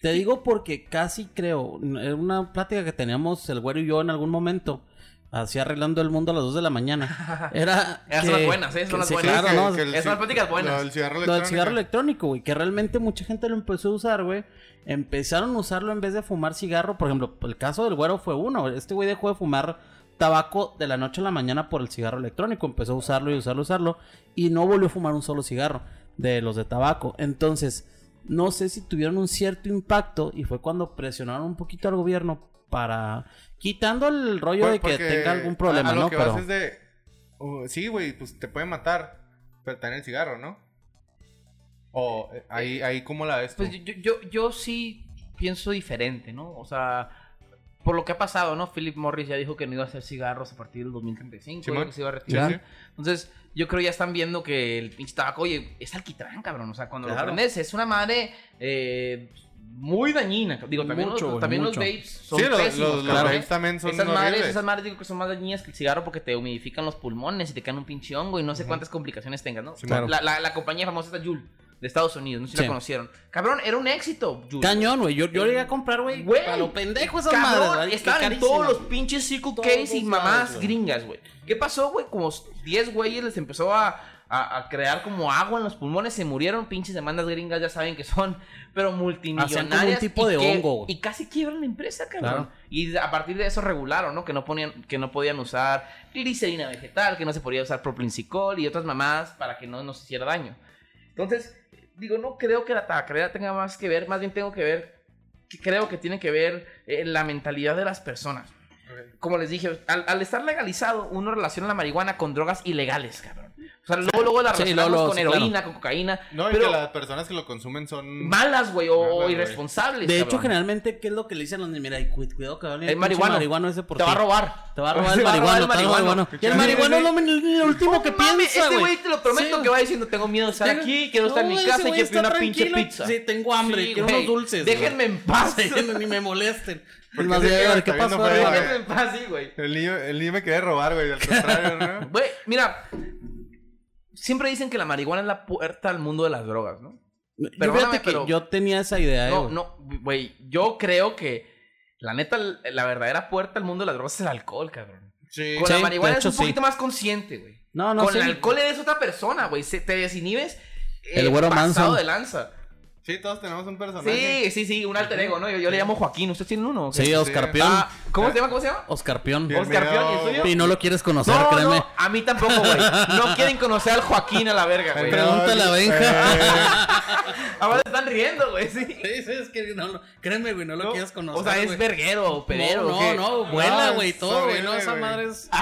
[SPEAKER 2] Te digo porque casi creo, en una plática que teníamos el güero y yo en algún momento, así arreglando el mundo a las 2 de la mañana, era...
[SPEAKER 3] Esas
[SPEAKER 2] que-
[SPEAKER 3] son las buenas, ¿eh? Esas son las buenas.
[SPEAKER 2] claro, ¿no?
[SPEAKER 1] el
[SPEAKER 3] Esas son las pláticas buenas.
[SPEAKER 1] lo del cigarro
[SPEAKER 2] Lo del
[SPEAKER 1] electrónico.
[SPEAKER 2] cigarro electrónico, güey, que realmente mucha gente lo empezó a usar, güey. Empezaron a usarlo en vez de fumar cigarro. Por ejemplo, el caso del güero fue uno. Este güey dejó de fumar tabaco de la noche a la mañana por el cigarro electrónico. Empezó a usarlo y usarlo, usarlo. Y no volvió a fumar un solo cigarro de los de tabaco. Entonces, no sé si tuvieron un cierto impacto. Y fue cuando presionaron un poquito al gobierno para... Quitando el rollo de que tenga algún problema,
[SPEAKER 1] a, a lo
[SPEAKER 2] ¿no?
[SPEAKER 1] que
[SPEAKER 2] Pero...
[SPEAKER 1] vas es de... uh, sí, güey, pues te puede matar, pero está en el cigarro, ¿no? O eh, ahí, ahí ¿cómo la ves tú?
[SPEAKER 3] Pues yo, yo, yo sí pienso diferente, ¿no? O sea, por lo que ha pasado, ¿no? Philip Morris ya dijo que no iba a hacer cigarros a partir del 2035,
[SPEAKER 1] Simón.
[SPEAKER 3] dijo que se iba a retirar.
[SPEAKER 1] Sí, sí.
[SPEAKER 3] Entonces, yo creo ya están viendo que el pinche tabaco, oye, es alquitrán, cabrón. O sea, cuando
[SPEAKER 2] Claro.
[SPEAKER 3] lo prendes, es una madre eh, muy dañina. Digo, también,
[SPEAKER 2] Mucho,
[SPEAKER 3] los, también
[SPEAKER 2] mucho.
[SPEAKER 3] los vapes son
[SPEAKER 1] sí, los,
[SPEAKER 3] pésimos,
[SPEAKER 1] los, los
[SPEAKER 3] cabrón,
[SPEAKER 1] vapes también son
[SPEAKER 3] esas madres, esas madres digo que son más dañinas que el cigarro porque te humidifican los pulmones y te caen un pinche hongo y no sé cuántas complicaciones tengas, ¿no?
[SPEAKER 1] Sí,
[SPEAKER 2] claro.
[SPEAKER 3] la, la, la compañía famosa esta Juul de Estados Unidos, no sé si
[SPEAKER 2] Sí.
[SPEAKER 3] la conocieron. Cabrón, era un éxito.
[SPEAKER 2] Cañón, güey. Yo, yo llegué a comprar, güey.
[SPEAKER 3] Güey,
[SPEAKER 2] A lo pendejo esas
[SPEAKER 3] Cabrón,
[SPEAKER 2] madres.
[SPEAKER 3] estaban en todos los pinches Circle Case y mamás gringas, güey. ¿Qué pasó, güey? Como 10 güeyes les empezó a, a- a crear como agua en los pulmones, se murieron, pinches demandas gringas, ya saben que son, pero multimillonarias.
[SPEAKER 2] Un tipo
[SPEAKER 3] y
[SPEAKER 2] de
[SPEAKER 3] que-
[SPEAKER 2] hongo.
[SPEAKER 3] Y casi quiebran la empresa, cabrón.
[SPEAKER 2] Claro.
[SPEAKER 3] Y a partir de eso regularon, ¿no? Que no, ponían, que no podían usar glicerina vegetal, que no se podía usar propincicol y otras mamás para que no nos hiciera daño. Entonces, digo, no creo que la tabacalera tenga más que ver, más bien tengo que ver, que creo que tiene que ver eh, la mentalidad de las personas. Como les dije, al, al estar legalizado, uno relaciona la marihuana con drogas ilegales, cabrón. O sea, luego, luego la
[SPEAKER 2] Sí,
[SPEAKER 3] relacionamos
[SPEAKER 2] luego,
[SPEAKER 3] con
[SPEAKER 2] sí,
[SPEAKER 3] heroína, con cocaína.
[SPEAKER 1] No, y
[SPEAKER 3] pero
[SPEAKER 1] que las personas que lo consumen son...
[SPEAKER 3] malas, güey, o,
[SPEAKER 1] Malas,
[SPEAKER 3] irresponsables.
[SPEAKER 2] De hecho, generalmente, ¿qué es lo que le dicen a los niños? Mira, cuidado, cabrón.
[SPEAKER 3] El marihuano.
[SPEAKER 2] marihuano ese por
[SPEAKER 3] te va a robar.
[SPEAKER 2] Te va a robar
[SPEAKER 3] Te
[SPEAKER 2] el
[SPEAKER 3] va a robar
[SPEAKER 2] marihuano.
[SPEAKER 3] el
[SPEAKER 2] te va a robar el
[SPEAKER 3] marihuano.
[SPEAKER 2] Y el marihuano es lo, lo último que
[SPEAKER 3] No
[SPEAKER 2] piensa,
[SPEAKER 3] Este
[SPEAKER 2] güey.
[SPEAKER 3] te lo prometo
[SPEAKER 2] Sí.
[SPEAKER 3] que va diciendo, tengo miedo de estar aquí, quiero estar en
[SPEAKER 2] No,
[SPEAKER 3] mi casa y quiero pedir una pinche pizza.
[SPEAKER 2] Sí, tengo hambre, quiero unos dulces.
[SPEAKER 3] Déjenme en paz.
[SPEAKER 2] Ni me molesten.
[SPEAKER 1] ¿Por
[SPEAKER 2] Es
[SPEAKER 1] qué
[SPEAKER 2] más, ¿qué pasó? güey?
[SPEAKER 3] Déjenme en paz, sí, güey.
[SPEAKER 1] El niño, el niño me quiere robar, güey, al contrario, ¿no?
[SPEAKER 3] Güey, mira, siempre dicen que la marihuana es la puerta al mundo de las drogas, ¿no?
[SPEAKER 2] Yo
[SPEAKER 3] Perdóname,
[SPEAKER 2] fíjate que
[SPEAKER 3] pero-
[SPEAKER 2] yo tenía esa idea, eh,
[SPEAKER 3] No,
[SPEAKER 2] güey.
[SPEAKER 3] no, güey, yo creo que la neta, la verdadera puerta al mundo de las drogas es el alcohol, cabrón.
[SPEAKER 1] Sí.
[SPEAKER 3] Con
[SPEAKER 2] Sí,
[SPEAKER 3] la marihuana
[SPEAKER 2] hecho,
[SPEAKER 3] es un
[SPEAKER 2] sí.
[SPEAKER 3] poquito más consciente, güey.
[SPEAKER 2] No, no,
[SPEAKER 3] Con
[SPEAKER 2] sí.
[SPEAKER 3] el alcohol eres otra persona, güey. Se- Te desinhibes. eh,
[SPEAKER 2] El güero
[SPEAKER 3] pasado
[SPEAKER 2] Manson.
[SPEAKER 3] de lanza.
[SPEAKER 1] Sí, todos tenemos un personaje.
[SPEAKER 3] Sí, sí, sí, un alter ego, ¿no? Yo, yo le llamo Joaquín. ¿Ustedes tienen uno?
[SPEAKER 2] Sí, Oscar Pion.
[SPEAKER 3] Ah, ¿Cómo se llama? ¿Cómo se llama?
[SPEAKER 2] Oscar Pion.
[SPEAKER 3] Oscar Pion, ¿y el suyo?
[SPEAKER 2] Y no lo quieres conocer,
[SPEAKER 3] No,
[SPEAKER 2] créeme.
[SPEAKER 3] no, a mí tampoco, güey. No quieren conocer al Joaquín a la verga, güey.
[SPEAKER 2] Pregúntale a Benja.
[SPEAKER 3] Ahora están riendo, güey, sí.
[SPEAKER 2] Sí, sí, es que no, lo- créeme, güey, no lo
[SPEAKER 3] No,
[SPEAKER 2] quieres conocer.
[SPEAKER 3] O sea, es
[SPEAKER 2] güey.
[SPEAKER 3] verguero, perero.
[SPEAKER 2] No,
[SPEAKER 3] ¿qué?
[SPEAKER 2] no, no, vuela,
[SPEAKER 1] No,
[SPEAKER 2] güey,
[SPEAKER 1] es
[SPEAKER 2] todo, güey,
[SPEAKER 1] horrible,
[SPEAKER 2] no, esa
[SPEAKER 1] güey.
[SPEAKER 2] madre es...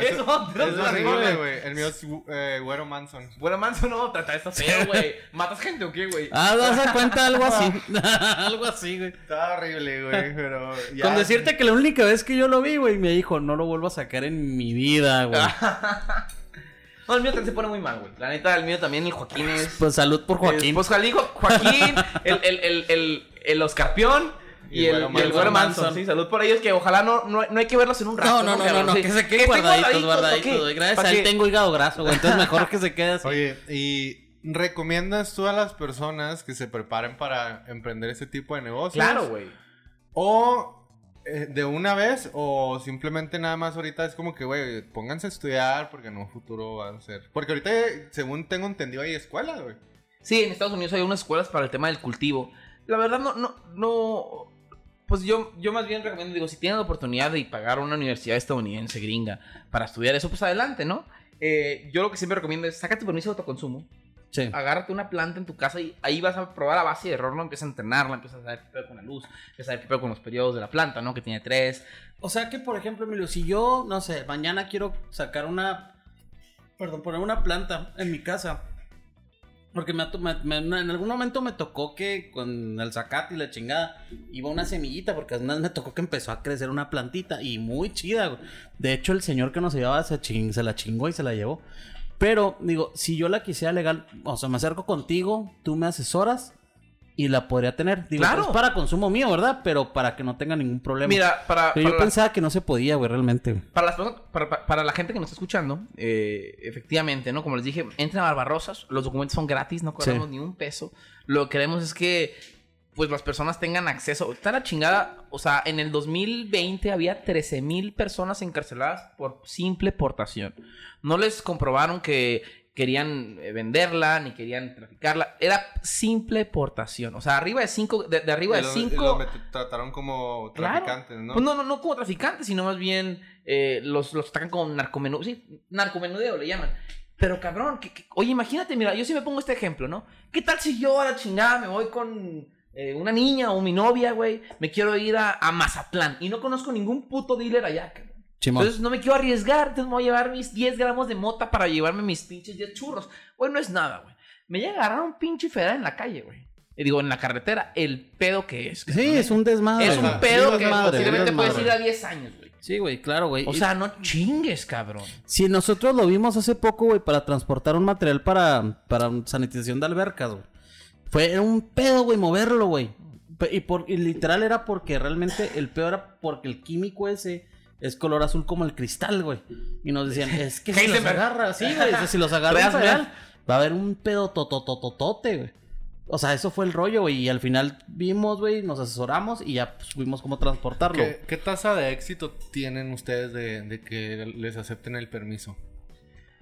[SPEAKER 1] Es
[SPEAKER 3] no,
[SPEAKER 1] horrible, güey. El mío es eh, Güero Manson.
[SPEAKER 3] Bueno, manso no, trata esto feo, güey. ¿Matas gente o qué, güey?
[SPEAKER 2] Ah, das cuenta algo así. algo así, güey.
[SPEAKER 1] Está horrible, güey, pero... ya-
[SPEAKER 2] Con decirte que la única vez que yo lo vi, güey, me dijo, no lo vuelvo a sacar en mi vida, güey.
[SPEAKER 3] No, el mío también se pone muy mal, güey. La neta, el mío también, el Joaquín es...
[SPEAKER 2] Pues salud por Joaquín.
[SPEAKER 3] es- Pues Joaquín, Joaquín el, el, el, el, el Oscarpión
[SPEAKER 1] Y
[SPEAKER 3] y, el,
[SPEAKER 1] Güero
[SPEAKER 3] y el Güero
[SPEAKER 2] Manson.
[SPEAKER 3] Manson. Sí, salud por ellos, que ojalá no, no, no hay que verlos en un rato.
[SPEAKER 2] no, no, no, no, no,
[SPEAKER 3] Sí.
[SPEAKER 2] que se queden guardaditos, guardaditos. Gracias a él
[SPEAKER 3] que-
[SPEAKER 2] tengo hígado graso, güey. Entonces mejor que se quede así.
[SPEAKER 1] Oye, ¿y recomiendas tú a las personas que se preparen para emprender ese tipo de negocios?
[SPEAKER 3] Claro, güey.
[SPEAKER 1] O eh, de una vez, o simplemente nada más ahorita es como que, güey, pónganse a estudiar porque en un futuro van a ser. Porque ahorita, según tengo entendido, hay escuelas, güey.
[SPEAKER 3] Sí, en Estados Unidos hay unas escuelas para el tema del cultivo. La verdad, no, no, no. Pues yo, yo más bien recomiendo, digo, si tienen la oportunidad de pagar una universidad estadounidense gringa para estudiar eso, pues adelante, ¿no? Eh, yo lo que siempre recomiendo es saca tu permiso de autoconsumo,
[SPEAKER 2] Sí.
[SPEAKER 3] agárrate una planta en tu casa y ahí vas a probar a base de error, ¿no? Empiezas a entrenarla, empiezas a saber qué pedo con la luz, empiezas a saber qué pedo con los periodos de la planta, ¿no? Que tiene tres.
[SPEAKER 2] O sea que, por ejemplo, Emilio, si yo, no sé, mañana quiero sacar una. Perdón, poner una planta en mi casa. Porque me, me- me- en algún momento me tocó que con el zacate y la chingada iba una semillita, porque además me tocó que empezó a crecer una plantita y muy chida. güey. De hecho, el señor que nos llevaba se, ching- se la chingó y se la llevó. Pero, digo, si yo la quisiera legal, o sea, me acerco contigo, tú me asesoras y la podría tener. Digo,
[SPEAKER 3] Claro.
[SPEAKER 2] es para consumo mío, ¿verdad? Pero para que no tenga ningún problema.
[SPEAKER 3] Mira, para,
[SPEAKER 2] Pero
[SPEAKER 3] para
[SPEAKER 2] yo
[SPEAKER 3] la-
[SPEAKER 2] pensaba que no se podía, güey, realmente. güey.
[SPEAKER 3] Para, las personas- para, para- la gente que nos está escuchando, eh, efectivamente, ¿no? Como les dije, entren a Barbarosas, los documentos son gratis, no cobramos
[SPEAKER 2] Sí.
[SPEAKER 3] ni un peso. Lo que queremos es que, pues, las personas tengan acceso. Está la chingada, o sea, en el 2020 había 13 mil personas encarceladas por simple portación. No les comprobaron que querían eh, venderla, ni querían traficarla. Era simple portación. O sea, arriba de 5, de, de arriba
[SPEAKER 1] Y
[SPEAKER 3] de
[SPEAKER 1] los-
[SPEAKER 3] 5...
[SPEAKER 1] y los met- trataron como
[SPEAKER 3] Claro.
[SPEAKER 1] traficantes, ¿no?
[SPEAKER 3] Pues no, no, no como traficantes, sino más bien eh, los, los atacan como narcomenudeo. Sí, narcomenudeo le llaman. Pero cabrón, que, que- oye, imagínate, mira, yo sí me pongo este ejemplo, ¿no? ¿Qué tal si yo a la chingada me voy con eh, una niña o mi novia, güey? Me quiero ir a, a Mazatlán y no conozco ningún puto dealer allá, cabrón.
[SPEAKER 2] Chimón.
[SPEAKER 3] Entonces no me quiero arriesgar, entonces me voy a llevar mis 10 gramos de mota para llevarme mis pinches 10 churros. Güey, no es nada, güey. Me llega a agarrar un pinche federal en la calle, güey. Y digo, en la carretera, el pedo que es.
[SPEAKER 2] sí, es un desmadre.
[SPEAKER 3] Es un pedo
[SPEAKER 2] sí,
[SPEAKER 3] que
[SPEAKER 2] desmadre,
[SPEAKER 3] posiblemente
[SPEAKER 2] desmadre.
[SPEAKER 3] puedes ir a 10 años, güey.
[SPEAKER 2] Sí, güey, claro, güey.
[SPEAKER 3] O sea, no chingues, cabrón.
[SPEAKER 2] Si nosotros lo vimos hace poco, güey, para transportar un material para, para sanitización de albercas, güey. Fue un pedo, güey, moverlo, güey. Y, por, y literal era porque realmente el peor era porque el químico ese es color azul como el cristal, güey. Y nos decían, es que si los
[SPEAKER 3] Heisenberg.
[SPEAKER 2] agarra, sí, güey, si los agarra
[SPEAKER 3] Real,
[SPEAKER 2] va a haber un pedo tototototote, güey. O sea, eso fue el rollo, güey. Y al final vimos, güey, nos asesoramos y ya pues, supimos cómo transportarlo.
[SPEAKER 1] ¿Qué, qué tasa de éxito tienen ustedes de, de que les acepten el permiso?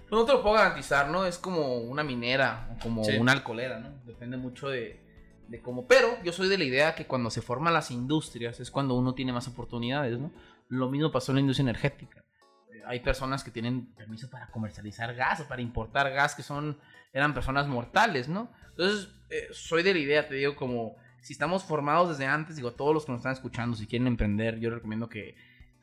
[SPEAKER 3] Pues no te lo puedo garantizar, ¿no? Es como una minera o como
[SPEAKER 2] Sí.
[SPEAKER 3] una alcoholera, ¿no? Depende mucho de, de cómo. Pero yo soy de la idea que cuando se forman las industrias es cuando uno tiene más oportunidades, ¿no? Lo mismo pasó en la industria energética. Eh, Hay personas que tienen permiso para comercializar gas o para importar gas que son eran personas mortales, ¿no? Entonces, eh, soy de la idea, te digo, como si estamos formados desde antes, digo, todos los que nos están escuchando, si quieren emprender, yo recomiendo que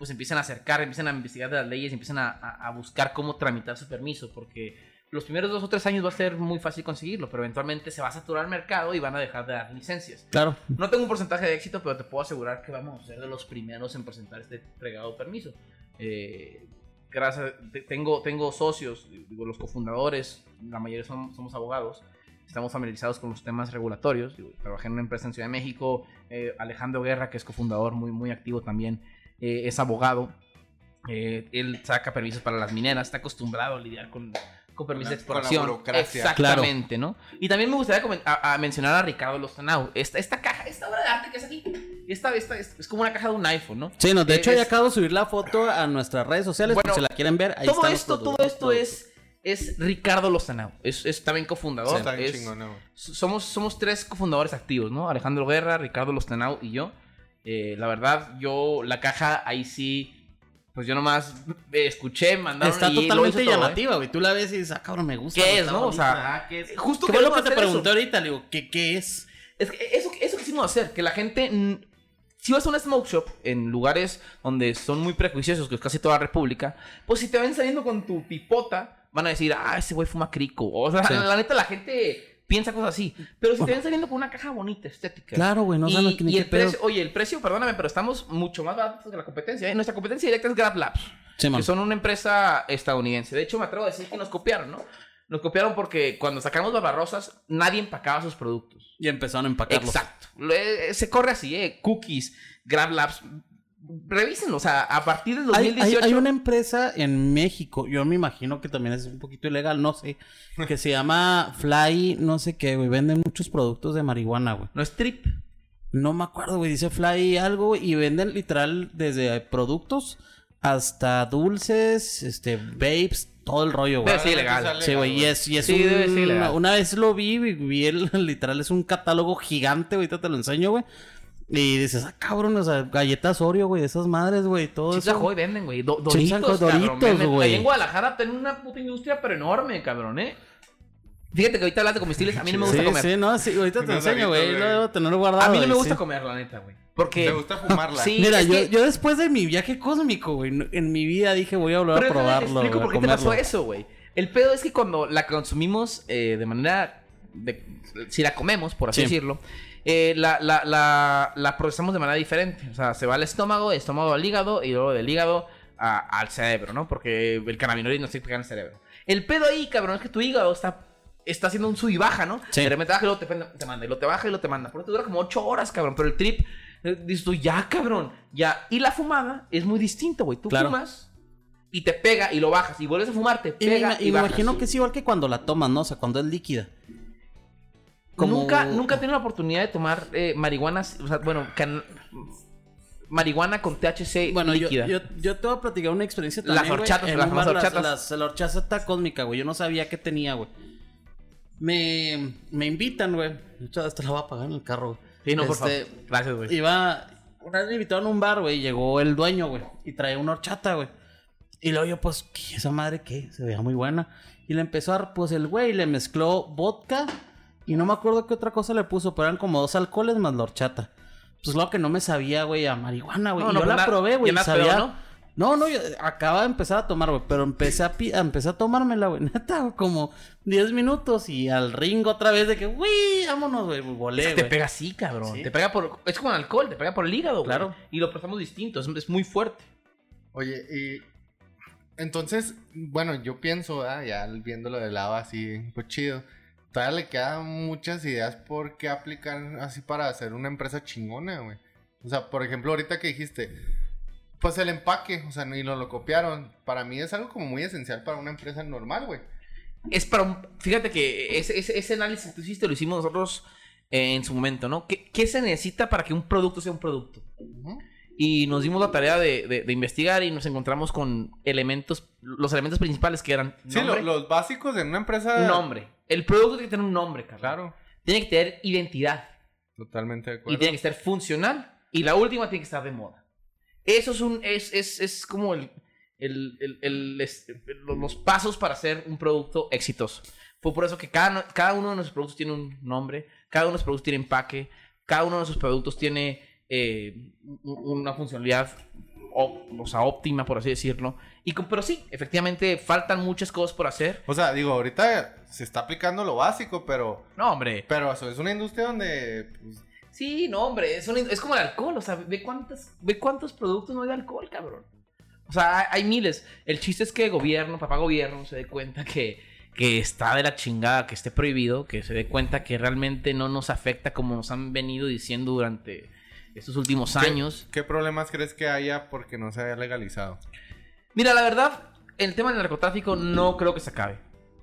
[SPEAKER 3] pues empiecen a acercar, empiecen a investigar de las leyes, empiecen a, a- a buscar cómo tramitar su permiso, porque los primeros dos o tres años va a ser muy fácil conseguirlo, pero eventualmente se va a saturar el mercado y van a dejar de dar licencias.
[SPEAKER 2] Claro.
[SPEAKER 3] No tengo un porcentaje de éxito, pero te puedo asegurar que vamos a ser de los primeros en presentar este fregado permiso. Eh, gracias, te- tengo, tengo socios, digo, los cofundadores, la mayoría son- somos abogados, estamos familiarizados con los temas regulatorios. Digo, trabajé en una empresa en Ciudad de México, eh, Alejandro Guerra, que es cofundador, muy, muy activo también, eh, es abogado. Eh, él saca permisos para las mineras, está acostumbrado a lidiar con, con permisos de
[SPEAKER 1] La- con la
[SPEAKER 3] exploración.
[SPEAKER 1] burocracia.
[SPEAKER 3] Exactamente, ¿no? Y también me gustaría a, a mencionar a Ricardo Lostanau. Esta, esta caja, esta obra de arte que es aquí, esta, esta es, es como una caja de un iPhone, ¿no?
[SPEAKER 2] Sí, no, de
[SPEAKER 3] Eh,
[SPEAKER 2] hecho
[SPEAKER 3] es-
[SPEAKER 2] ya acabo de subir la foto a nuestras redes sociales,
[SPEAKER 3] Bueno,
[SPEAKER 2] por si la quieren ver. Ahí
[SPEAKER 3] todo esto, todo esto es, es Ricardo Lostanau. Es, es también cofundador.
[SPEAKER 1] Está bien
[SPEAKER 3] es-
[SPEAKER 1] chingón, ¿no?
[SPEAKER 3] somos, somos tres cofundadores activos, ¿no? Alejandro Guerra, Ricardo Lostanau y yo. Eh, la verdad, yo, la caja, ahí sí, pues yo nomás escuché, mandaron
[SPEAKER 2] Está
[SPEAKER 3] y
[SPEAKER 2] totalmente
[SPEAKER 3] todo, ¿eh?
[SPEAKER 2] llamativa, güey. Tú la ves y dices, ah, cabrón, me gusta.
[SPEAKER 3] ¿Qué es, no? O sea,
[SPEAKER 2] ah, ¿qué es?
[SPEAKER 3] justo
[SPEAKER 2] ¿Qué fue lo que te pregunté
[SPEAKER 3] eso.
[SPEAKER 2] ahorita? Le digo, ¿qué, qué es?
[SPEAKER 3] Es que eso, eso quisimos hacer, que la gente si vas a una smoke shop en lugares donde son muy prejuiciosos, que es casi toda la república, pues si te ven saliendo con tu pipota, van a decir, ah, ese güey fuma crico. O sea,
[SPEAKER 2] Sí.
[SPEAKER 3] la neta, la gente piensa cosas así. Pero si te ven saliendo con una caja bonita, estética.
[SPEAKER 2] Claro, güey, no
[SPEAKER 3] y,
[SPEAKER 2] saben ni
[SPEAKER 3] y
[SPEAKER 2] qué
[SPEAKER 3] el
[SPEAKER 2] pedo.
[SPEAKER 3] precio, oye, el precio, perdóname, pero estamos mucho más baratos que la competencia. ¿eh? Nuestra competencia directa es Grab Labs,
[SPEAKER 2] Sí,
[SPEAKER 3] que son una empresa estadounidense. De hecho, me atrevo a decir que nos copiaron, ¿no? Nos copiaron porque cuando sacamos Barbarosas, nadie empacaba sus productos.
[SPEAKER 2] Y empezaron a empacarlos.
[SPEAKER 3] Exacto. Se corre así, ¿eh? Cookies, Grab Labs. Revísenlo, o sea, a partir del
[SPEAKER 2] Hay,
[SPEAKER 3] 2018.
[SPEAKER 2] hay- hay una empresa en México, yo me imagino que también es un poquito ilegal, no sé, que se llama Fly, no sé qué, güey, venden muchos productos de marihuana, güey.
[SPEAKER 3] No es Trip.
[SPEAKER 2] No me acuerdo, güey, dice Fly algo, güey, y venden literal desde productos hasta dulces, este, vapes, todo el rollo, güey.
[SPEAKER 3] Debe ser ilegal.
[SPEAKER 2] Sí, güey, y es, y es
[SPEAKER 3] Sí,
[SPEAKER 2] un-
[SPEAKER 3] debe ser ilegal.
[SPEAKER 2] Una vez lo vi, vi, vi el, literal, es un catálogo gigante, ahorita te lo enseño, güey. Y dices, ah, cabrón, o sea, galletas Oreo, güey, esas madres, güey, todo
[SPEAKER 3] Chips
[SPEAKER 2] eso.
[SPEAKER 3] Ahoy venden, güey. Do-
[SPEAKER 2] Chips
[SPEAKER 3] Doritos,
[SPEAKER 2] Ahoy,
[SPEAKER 3] cabrón.
[SPEAKER 2] Doritos,
[SPEAKER 3] venden.
[SPEAKER 2] güey.
[SPEAKER 3] Ahí en Guadalajara tienen una puta industria, pero enorme, cabrón, ¿eh? Fíjate que ahorita hablas de comestibles. A mí no me gusta
[SPEAKER 2] sí,
[SPEAKER 3] comer.
[SPEAKER 2] sí, no, sí, ahorita te enseño, güey, lo debo tener guardado.
[SPEAKER 3] A mí no me gusta
[SPEAKER 2] sí.
[SPEAKER 3] comer, la neta, güey. Porque.
[SPEAKER 1] ¿Te gusta fumarla?
[SPEAKER 3] Sí,
[SPEAKER 2] Mira, yo,
[SPEAKER 3] que-
[SPEAKER 2] yo después de mi viaje cósmico, güey, en mi vida dije voy a volver
[SPEAKER 3] Pero
[SPEAKER 2] a
[SPEAKER 3] déjame te
[SPEAKER 2] probarlo.
[SPEAKER 3] explico
[SPEAKER 2] güey,
[SPEAKER 3] por qué te pasó eso, güey. El pedo es que cuando la consumimos eh, de manera. de- si la comemos, por así
[SPEAKER 2] Sí.
[SPEAKER 3] decirlo, eh, la, la, la, la procesamos de manera diferente. O sea, se va al estómago, el estómago al hígado y luego del hígado a- al cerebro, ¿no? Porque el cannabinoide no se pega en el cerebro. El pedo ahí, cabrón, es que tu hígado está. Está haciendo un sub y baja, ¿no?
[SPEAKER 2] Sí.
[SPEAKER 3] De repente baja y luego te, manda, y luego te baja y luego te manda. Por eso te dura como 8 horas, cabrón. Pero el trip, eh, dices tú, ya, cabrón, ya. Y la fumada es muy distinto, güey. Tú
[SPEAKER 2] Claro.
[SPEAKER 3] fumas y te pega y lo bajas y vuelves a fumar, te
[SPEAKER 2] Y, me,
[SPEAKER 3] pega
[SPEAKER 2] ima-
[SPEAKER 3] y,
[SPEAKER 2] y me
[SPEAKER 3] bajas.
[SPEAKER 2] imagino que es igual que cuando la tomas, ¿no? O sea, cuando es líquida. Como-
[SPEAKER 3] Nunca, nunca he tenido la oportunidad de tomar eh, marihuana, o sea, bueno, can- marihuana con THC
[SPEAKER 2] Bueno, yo,
[SPEAKER 3] líquida.
[SPEAKER 2] yo, yo te voy a platicar una experiencia
[SPEAKER 3] Las
[SPEAKER 2] también, güey,
[SPEAKER 3] horchatas,
[SPEAKER 2] en
[SPEAKER 3] las
[SPEAKER 2] un
[SPEAKER 3] famosas
[SPEAKER 2] bar,
[SPEAKER 3] horchatas.
[SPEAKER 2] Las, la horchata cósmica, güey. Yo no sabía qué tenía, güey. Me, me invitan, güey. Hasta la voy a pagar en el carro, güey.
[SPEAKER 3] Sí, no, por
[SPEAKER 2] Este,
[SPEAKER 3] favor. Gracias, güey.
[SPEAKER 2] Iba. Una vez me invitaron a un bar, güey. y Llegó el dueño, güey. Y traía una horchata, güey. Y luego yo, pues, ¿qué, ¿esa madre qué? Se veía muy buena. Y le empezó a dar, pues, el güey le mezcló vodka. Y no me acuerdo qué otra cosa le puso, pero eran como dos alcoholes más la horchata. Pues, lo que no me sabía, güey, a marihuana, güey.
[SPEAKER 3] No,
[SPEAKER 2] y
[SPEAKER 3] no,
[SPEAKER 2] yo
[SPEAKER 3] pues,
[SPEAKER 2] la probé, güey. sabía.
[SPEAKER 3] peor, ¿no?
[SPEAKER 2] No, no, yo acaba de empezar a tomar, güey. Pero empecé a, pi- empecé a tomármela, güey. Neta, como 10 minutos. Y al ring otra vez de que, güey, vámonos, güey. Volé,
[SPEAKER 3] te pega así, cabrón.
[SPEAKER 2] Sí.
[SPEAKER 3] Te pega por. Es como el alcohol, te pega por el hígado, güey.
[SPEAKER 2] Claro.
[SPEAKER 3] Y lo procesamos distinto, es, es muy fuerte.
[SPEAKER 1] Oye, y entonces, bueno, yo pienso, ah, ya viéndolo de lado así, pues chido. Todavía le quedan muchas ideas por qué aplicar así para hacer una empresa chingona, güey. O sea, por ejemplo, ahorita que dijiste, pues el empaque, o sea, y no lo copiaron. Para mí es algo como muy esencial para una empresa normal, güey.
[SPEAKER 3] Es para un- Fíjate que ese, ese, ese análisis que tú hiciste lo hicimos nosotros en su momento, ¿no? ¿Qué, qué se necesita para que un producto sea un producto?
[SPEAKER 1] Ujú.
[SPEAKER 3] Y nos dimos la tarea de, de- de investigar y nos encontramos con elementos, los elementos principales que eran
[SPEAKER 1] Sí, lo-
[SPEAKER 3] nombre,
[SPEAKER 1] los básicos en una empresa.
[SPEAKER 3] nombre. El producto tiene que tener un nombre, Carlos.
[SPEAKER 1] Claro,
[SPEAKER 3] Tiene que tener identidad
[SPEAKER 1] totalmente de
[SPEAKER 3] y
[SPEAKER 1] acuerdo.
[SPEAKER 3] tiene que ser funcional. Y la última tiene que estar de moda. Eso es un es, es, es como el, el- el- es- los- pasos para hacer un producto exitoso. Fue por eso que cada, cada uno de nuestros productos tiene un nombre, cada uno de nuestros productos tiene empaque, cada uno de nuestros productos tiene eh, un- una funcionalidad o sea, óptima, por así decirlo. Y, con- pero sí, efectivamente faltan muchas cosas por hacer.
[SPEAKER 1] O sea, digo, ahorita se está aplicando lo básico, pero.
[SPEAKER 3] No, hombre.
[SPEAKER 1] Pero eso es una industria donde. pues,
[SPEAKER 3] Sí, no, hombre, es, una- es como el alcohol, o sea, ve cuántas, ve cuántos productos no hay de alcohol, cabrón. O sea, hay, hay miles. El chiste es que el gobierno, papá gobierno, se dé cuenta que, que está de la chingada, que esté prohibido, que se dé cuenta que realmente no nos afecta como nos han venido diciendo durante estos últimos
[SPEAKER 1] ¿qué-
[SPEAKER 3] años.
[SPEAKER 1] ¿Qué problemas crees que haya porque no se haya legalizado?
[SPEAKER 3] Mira, la verdad, el tema del narcotráfico no creo que se acabe.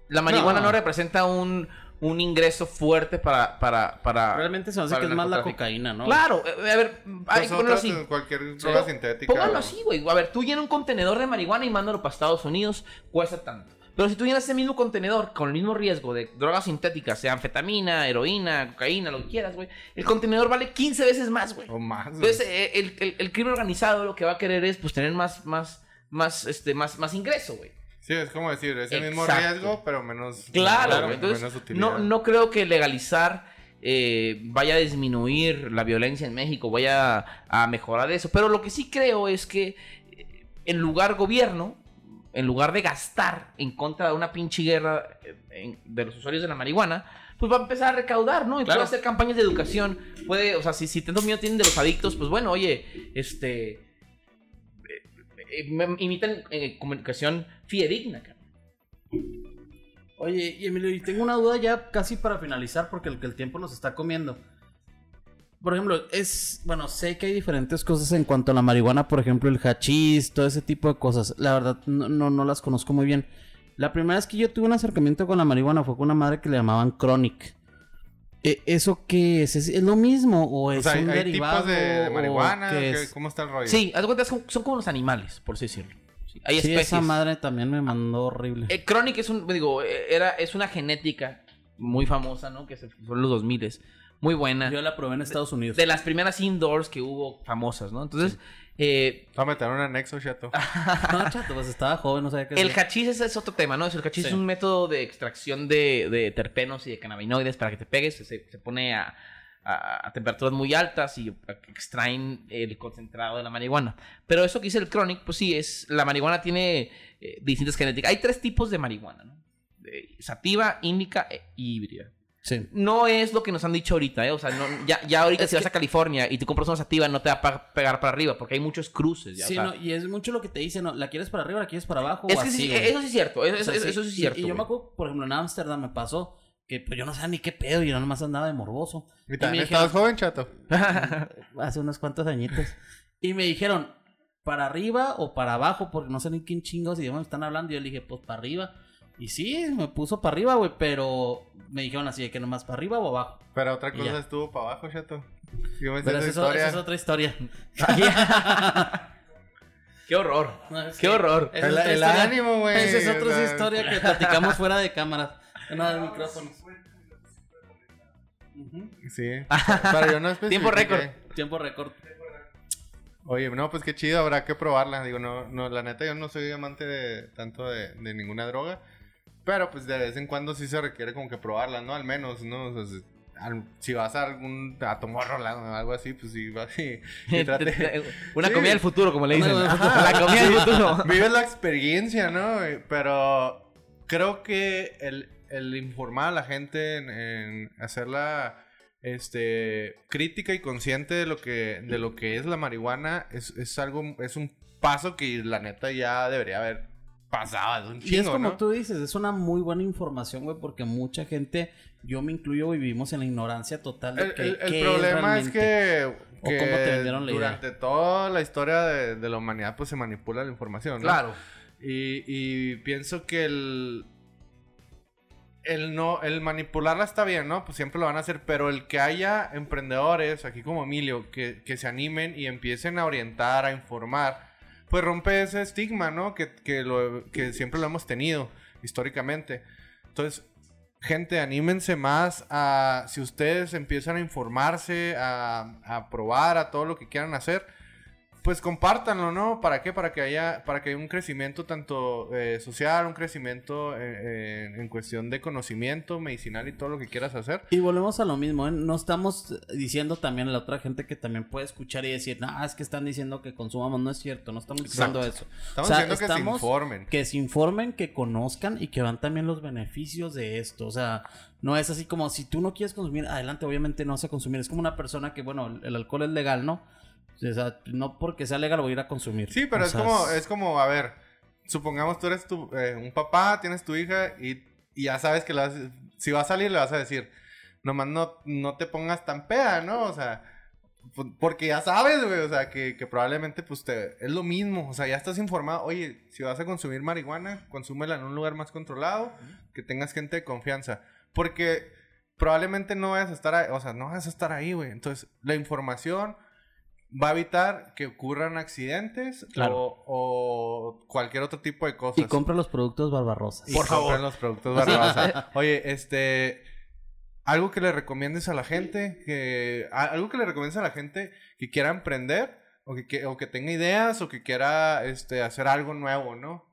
[SPEAKER 3] La marihuana no,
[SPEAKER 2] No.
[SPEAKER 3] representa un, un ingreso fuerte para... para, para
[SPEAKER 2] Realmente se hace que es más la cocaína, ¿no?
[SPEAKER 3] Claro, eh, a ver, hay que
[SPEAKER 1] Pues
[SPEAKER 3] ponerlo así.
[SPEAKER 1] cualquier droga
[SPEAKER 3] Sí.
[SPEAKER 1] sintética.
[SPEAKER 3] Póngalo
[SPEAKER 1] o-
[SPEAKER 3] así, güey. A ver, tú llenas un contenedor de marihuana y mándalo para Estados Unidos, cuesta tanto. Pero si tú llenas ese mismo contenedor con el mismo riesgo de drogas sintéticas, sea anfetamina, heroína, cocaína, lo que quieras, güey, el contenedor vale 15 veces más, güey.
[SPEAKER 1] O más. güey.
[SPEAKER 3] Entonces, eh, el, el- el crimen organizado lo que va a querer es, pues, tener más, más, más, este, más, más ingreso, güey.
[SPEAKER 1] Sí, es como decir, es el mismo riesgo, pero menos.
[SPEAKER 3] Claro, güey. Entonces,
[SPEAKER 1] menos utilidad.
[SPEAKER 3] no, no creo que legalizar eh, vaya a disminuir la violencia en México, vaya a mejorar eso. Pero lo que sí creo es que eh, en lugar gobierno, en lugar de gastar en contra de una pinche guerra eh, en- de los usuarios de la marihuana, pues va a empezar a recaudar, ¿no? Y
[SPEAKER 2] Claro.
[SPEAKER 3] puede hacer campañas de educación. Puede, o sea, si, si tanto miedo tienen de los adictos, pues bueno, oye, este. eh, eh, me- imitan eh, comunicación fidedigna, cabrón.
[SPEAKER 2] Oye, y Emilio, y tengo una duda ya casi para finalizar porque el, el tiempo nos está comiendo. Por ejemplo, es, bueno, sé que hay diferentes cosas en cuanto a la marihuana, por ejemplo, el hachís, todo ese tipo de cosas. La verdad, no, no, no las conozco muy bien. La primera vez que yo tuve un acercamiento con la marihuana fue con una madre que le llamaban Chronic. Eh, ¿Eso qué es? ¿Es, lo mismo o es
[SPEAKER 1] O sea,
[SPEAKER 2] un
[SPEAKER 1] hay
[SPEAKER 2] derivado?
[SPEAKER 1] tipos de, de marihuana.
[SPEAKER 2] qué
[SPEAKER 1] ¿qué-
[SPEAKER 2] es?
[SPEAKER 1] ¿Cómo está el rollo?
[SPEAKER 3] Sí, haz de cuenta, son, son como los animales, por así decirlo. Sí, hay
[SPEAKER 2] Sí,
[SPEAKER 3] especies.
[SPEAKER 2] esa madre también me mandó horrible.
[SPEAKER 3] Eh, Chronic es un, digo, eh, era, es una genética muy famosa, ¿no? Que se fue en los 2000 muy buena.
[SPEAKER 2] Yo la probé en Estados Unidos.
[SPEAKER 3] De las primeras indoors que hubo famosas, ¿no? Entonces, eh,
[SPEAKER 1] Vamos a meter un anexo, chato.
[SPEAKER 2] No, chato, pues estaba joven, no sabía qué
[SPEAKER 3] el
[SPEAKER 2] hacer.
[SPEAKER 3] hachís ese es otro tema, ¿no? El hachís
[SPEAKER 2] Sí.
[SPEAKER 3] es un método de extracción de, de terpenos y de cannabinoides para que te pegues. Se, se pone a, a- a temperaturas muy altas y extraen el concentrado de la marihuana. Pero eso que dice el Chronic, pues sí, es la marihuana tiene eh, distintas genéticas. Hay tres tipos de marihuana, ¿no? De sativa, índica e híbrida.
[SPEAKER 2] Sí.
[SPEAKER 3] No es lo que nos han dicho ahorita, ¿eh? O sea, no- ya, ya ahorita
[SPEAKER 2] Es
[SPEAKER 3] si vas a California y te compras una sativa no te va a pegar para arriba porque hay muchos cruces. Ya,
[SPEAKER 2] Sí,
[SPEAKER 3] o sea,
[SPEAKER 2] no, y es mucho lo que te dicen, ¿no? ¿La quieres para arriba, la quieres para abajo?
[SPEAKER 3] es
[SPEAKER 2] o
[SPEAKER 3] que
[SPEAKER 2] así,
[SPEAKER 3] sí,
[SPEAKER 2] güey?
[SPEAKER 3] eso sí es cierto, eso,
[SPEAKER 2] O sea,
[SPEAKER 3] eso- eso sí es
[SPEAKER 2] y-
[SPEAKER 3] cierto.
[SPEAKER 2] Y, yo me acuerdo, por ejemplo, en Ámsterdam me pasó que pues, yo no sabía ni qué pedo, y yo nomás andaba de morboso.
[SPEAKER 1] ¿Y
[SPEAKER 2] me
[SPEAKER 1] también
[SPEAKER 2] dijeron-
[SPEAKER 1] estabas joven, chato?
[SPEAKER 2] Hace unos cuantos añitos. y me dijeron, ¿para arriba o para abajo? Porque no sé ni quién chingos idiomas están hablando. Y yo le dije, pues para arriba. Y sí, me puso para arriba, güey, pero me dijeron así de que nomás para arriba o abajo.
[SPEAKER 1] Pero otra cosa estuvo para abajo, chato. Yo me
[SPEAKER 2] Pero
[SPEAKER 1] esa historia.
[SPEAKER 2] es otra historia.
[SPEAKER 3] Qué horror.
[SPEAKER 2] No,
[SPEAKER 3] Qué
[SPEAKER 2] que-
[SPEAKER 3] horror.
[SPEAKER 1] El- el
[SPEAKER 2] historia-
[SPEAKER 1] ánimo, güey,
[SPEAKER 2] Esa es otra historia que platicamos fuera de cámaras. No, de micrófonos.
[SPEAKER 1] Sí. Pero yo no.
[SPEAKER 3] Tiempo récord.
[SPEAKER 2] Tiempo récord.
[SPEAKER 1] Oye, no, pues qué chido, habrá que probarla. Digo, no, no, la neta, yo no soy amante de tanto de, de ninguna droga. Pero pues de vez en cuando sí se requiere como que probarla, ¿no? Al menos, ¿no? O sea, si, vas a algún a Tomorrowland o algo así, pues sí, vas y, y trate-
[SPEAKER 3] Una
[SPEAKER 1] Sí.
[SPEAKER 3] comida del futuro, como le dicen. Ajá, La comida del futuro.
[SPEAKER 1] Vives la experiencia, ¿no? Pero creo que el, el informar a la gente en, en hacerla este crítica y consciente de lo que de lo que es la marihuana es, es algo es un paso que la neta ya debería haber pasado es un
[SPEAKER 2] Y es
[SPEAKER 1] chingo,
[SPEAKER 2] como
[SPEAKER 1] ¿no?
[SPEAKER 2] tú dices, es una muy buena información, güey, porque mucha gente, yo me incluyo, vivimos en la ignorancia total de
[SPEAKER 1] El,
[SPEAKER 2] que,
[SPEAKER 1] el- el
[SPEAKER 2] qué
[SPEAKER 1] problema es,
[SPEAKER 2] realmente.
[SPEAKER 1] que,
[SPEAKER 2] O cómo te vendieron la idea.
[SPEAKER 1] durante toda la historia de, de la humanidad pues se manipula la información, ¿no?
[SPEAKER 3] Claro.
[SPEAKER 1] Y, y pienso que el. El no, el manipularla está bien, ¿no? Pues siempre lo van a hacer, pero el que haya emprendedores, aquí como Emilio, que, que se animen y empiecen a orientar, a informar, pues rompe ese estigma, ¿no? Que, que, siempre lo hemos tenido históricamente. Entonces, gente, anímense más a, si ustedes empiezan a informarse, a, a probar, a todo lo que quieran hacer, pues compártanlo, ¿no? ¿Para qué? Para que haya, para que haya un crecimiento tanto eh, social, un crecimiento eh, eh, en cuestión de conocimiento medicinal y todo lo que quieras hacer.
[SPEAKER 2] Y volvemos a lo mismo, ¿eh? No estamos diciendo también a la otra gente que también puede escuchar y decir, no, es que están diciendo que consumamos, no es cierto, no estamos diciendo eso.
[SPEAKER 1] Estamos
[SPEAKER 2] O sea,
[SPEAKER 1] diciendo que se informen.
[SPEAKER 2] Que se informen, que conozcan y que vean también los beneficios de esto. O sea, no es así como si tú no quieres consumir, adelante, obviamente no vas a consumir. Es como una persona que, bueno, el alcohol es legal, ¿no? O sea, no porque sea legal voy a ir a consumir.
[SPEAKER 1] Sí, pero
[SPEAKER 2] O
[SPEAKER 1] es
[SPEAKER 2] sea,
[SPEAKER 1] como, es como, a ver, supongamos tú eres tu, eh, un papá, tienes tu hija y, y ya sabes que la vas- si va a salir le vas a decir, nomás no, no te pongas tan peda, ¿no? O sea, porque ya sabes, güey, o sea, que, que probablemente pues te, es lo mismo, o sea, ya estás informado, oye, si vas a consumir marihuana, consúmela en un lugar más controlado, que tengas gente de confianza, porque probablemente no vayas a estar ahí, o sea, no vas a estar ahí, güey, entonces la información va a evitar que ocurran accidentes
[SPEAKER 2] Claro.
[SPEAKER 1] o, o cualquier otro tipo de cosas.
[SPEAKER 2] Y compra los productos barbarrosas.
[SPEAKER 1] Y
[SPEAKER 3] Por favor.
[SPEAKER 1] los productos. Oye, este. Algo que le recomiendes a la gente, que a- algo que le recomiendes a la gente que quiera emprender o que, que- o que tenga ideas o que quiera este, hacer algo nuevo, ¿no?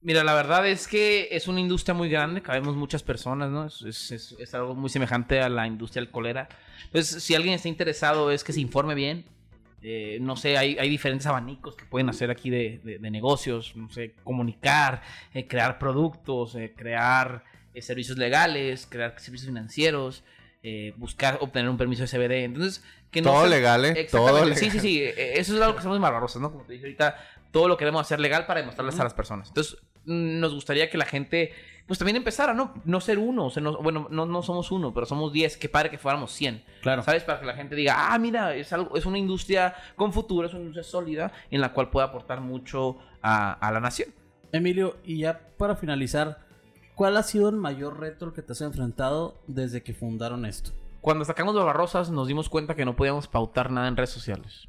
[SPEAKER 3] Mira, la verdad es que es una industria muy grande, cabemos muchas personas, ¿no? Es, es- es- es algo muy semejante a la industria alcoholera. Entonces, si alguien está interesado, es que se informe bien. Eh, no sé, hay, hay diferentes abanicos que pueden hacer aquí de, de- de negocios, no sé, comunicar, eh, crear productos, eh, crear servicios legales, crear servicios financieros, buscar obtener un permiso de CBD. Entonces, que no
[SPEAKER 1] Todo legal, ¿eh? Todo
[SPEAKER 3] Sí,
[SPEAKER 1] legal.
[SPEAKER 3] sí, sí. eh, Eso es algo que hacemos en ¿no? Como te dije ahorita, todo lo queremos hacer legal para demostrarles a las personas. Entonces, mm, nos gustaría que la gente, pues también empezara, ¿no? No ser uno. o sea, no- bueno, no, no somos uno, pero somos 10. Qué padre que fuéramos 100.
[SPEAKER 2] Claro.
[SPEAKER 3] ¿Sabes? Para que la gente diga, ah, mira, es, algo, es una industria con futuro, es una industria sólida en la cual puede aportar mucho a, a la nación.
[SPEAKER 2] Emilio, y ya para finalizar, ¿cuál ha sido el mayor reto al que te has enfrentado desde que fundaron esto?
[SPEAKER 3] Cuando sacamos Barbarosas nos dimos cuenta que no podíamos pautar nada en redes sociales.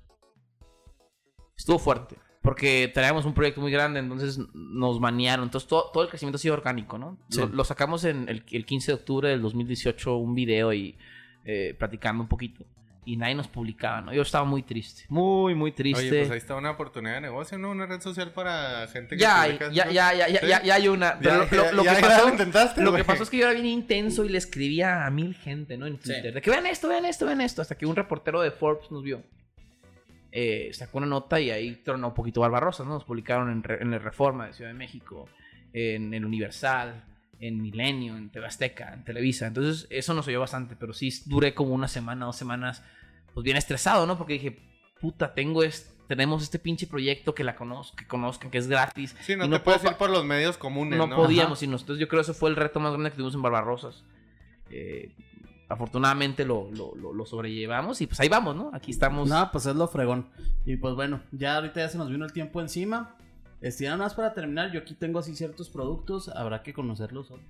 [SPEAKER 3] Estuvo fuerte. Porque traíamos un proyecto muy grande, entonces nos banearon. Entonces todo, todo el crecimiento ha sido orgánico, ¿no?
[SPEAKER 2] Sí.
[SPEAKER 3] Lo, lo sacamos en el, el 15 de octubre del 2018, un video y eh, platicando un poquito. Y nadie nos publicaba, ¿no? Yo estaba muy triste. Muy, muy triste.
[SPEAKER 1] Oye, pues ahí está una oportunidad de negocio, ¿no? Una red social para gente que
[SPEAKER 3] ya,
[SPEAKER 1] publica
[SPEAKER 3] ya, ya, ya, ya,
[SPEAKER 1] ¿Sí?
[SPEAKER 3] ya, ya hay una. Pero
[SPEAKER 1] Ya,
[SPEAKER 3] lo, lo-
[SPEAKER 1] ya,
[SPEAKER 3] que
[SPEAKER 1] ya
[SPEAKER 3] pasó,
[SPEAKER 1] lo intentaste,
[SPEAKER 3] lo que pasó es que yo era bien intenso y le escribía a mil gente, ¿no? En Twitter. De que vean esto, vean esto, vean esto. Hasta que un reportero de Forbes nos vio. Eh, sacó una nota y ahí tronó un poquito Barbarosa, ¿no? Nos publicaron en, en el Reforma de Ciudad de México, en el Universal, en Milenio, en TV Azteca, en Televisa. Entonces, eso nos oyó bastante, pero sí duré como una semana, dos semanas, pues bien estresado, ¿no? Porque dije, puta, tengo es- tenemos este pinche proyecto que la conozco, que conozcan, que es gratis.
[SPEAKER 1] Sí, no
[SPEAKER 3] y
[SPEAKER 1] te
[SPEAKER 3] puedo
[SPEAKER 1] puedes ir por los medios comunes,
[SPEAKER 3] no,
[SPEAKER 1] ¿no?
[SPEAKER 3] podíamos irnos. Entonces yo creo que ese fue el reto más grande que tuvimos en Barbarosas. Eh, afortunadamente lo, lo, lo- lo sobrellevamos y pues ahí vamos, ¿no? Aquí estamos.
[SPEAKER 2] No, pues es lo fregón. Y pues bueno, ya ahorita ya se nos vino el tiempo encima. Este, ya nada más para terminar, yo aquí tengo así ciertos productos, habrá que conocerlos otros,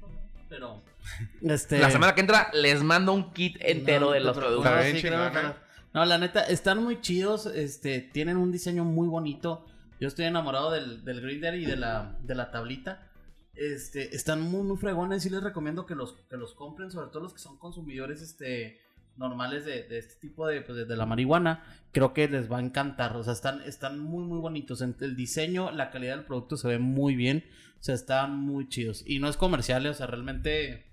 [SPEAKER 2] Pero, este...
[SPEAKER 3] La semana que entra les mando un kit entero
[SPEAKER 2] No,
[SPEAKER 3] de los productos.
[SPEAKER 2] Claro. No, la neta, están muy chidos, este, tienen un diseño muy bonito. Yo estoy enamorado del, del grinder y de la, de la tablita. Este, están muy, muy fregones y les recomiendo que los, que los compren, sobre todo los que son consumidores, este, normales de, este tipo de, pues, de, de la marihuana. Creo que les va a encantar, o sea, están, están muy, muy bonitos. El diseño, la calidad del producto se ve muy bien, o sea, están muy chidos. Y no es comercial, o sea, realmente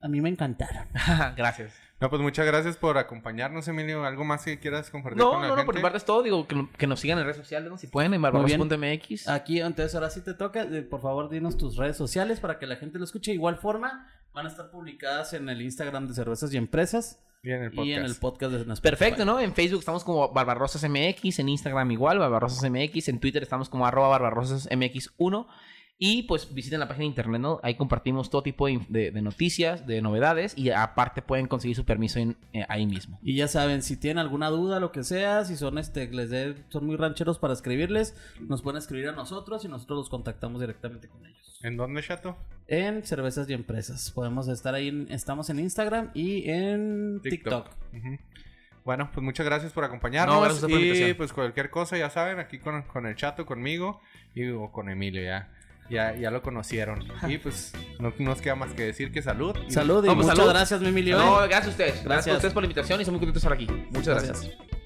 [SPEAKER 2] a mí me encantaron.
[SPEAKER 3] Gracias.
[SPEAKER 1] No, pues muchas gracias por acompañarnos, Emilio. ¿Algo más que quieras compartir
[SPEAKER 3] No,
[SPEAKER 1] con la
[SPEAKER 3] no, no,
[SPEAKER 1] gente?
[SPEAKER 3] por mi parte es todo. Digo, que, que nos sigan en redes sociales, ¿no? Si pueden, en barbarosa.mx.
[SPEAKER 2] Aquí, entonces ahora sí te toca. eh, Por favor, dinos tus redes sociales para que la gente lo escuche. De igual forma, van a estar publicadas en el Instagram de Cervezas y Empresas
[SPEAKER 1] Y en el podcast.
[SPEAKER 2] y en el podcast de Spotify.
[SPEAKER 3] Perfecto, ¿no? En Facebook estamos como BarbarosasMX, en Instagram igual, BarbarosasMX, en Twitter estamos como arroba BarbarosasMX1. Y pues visiten la página de internet, ¿no? Ahí compartimos todo tipo de, de- de noticias, de novedades y aparte pueden conseguir su permiso en- eh, ahí mismo.
[SPEAKER 2] Y ya saben, si tienen alguna duda, lo que sea, si son este, les dé- son muy rancheros para escribirles, nos pueden escribir a nosotros y nosotros los contactamos directamente con ellos.
[SPEAKER 1] ¿En dónde, Chato?
[SPEAKER 2] En Cervezas y Empresas. Podemos estar ahí, en- estamos en Instagram y en TikTok.
[SPEAKER 1] Bueno, pues muchas gracias por acompañarnos.
[SPEAKER 3] No, gracias por
[SPEAKER 1] y pues cualquier cosa, ya saben, aquí con, con el Chato, conmigo y o con Emilio ya. Ya, ya lo conocieron. Y pues no nos queda más que decir que salud.
[SPEAKER 2] Salud y
[SPEAKER 3] No, pues,
[SPEAKER 2] muchas
[SPEAKER 3] salud.
[SPEAKER 2] gracias, mi Emilio.
[SPEAKER 3] No, gracias a ustedes. Gracias,
[SPEAKER 2] Gracias.
[SPEAKER 3] a ustedes por la invitación y son muy contentos de estar aquí. Muchas gracias.
[SPEAKER 2] gracias.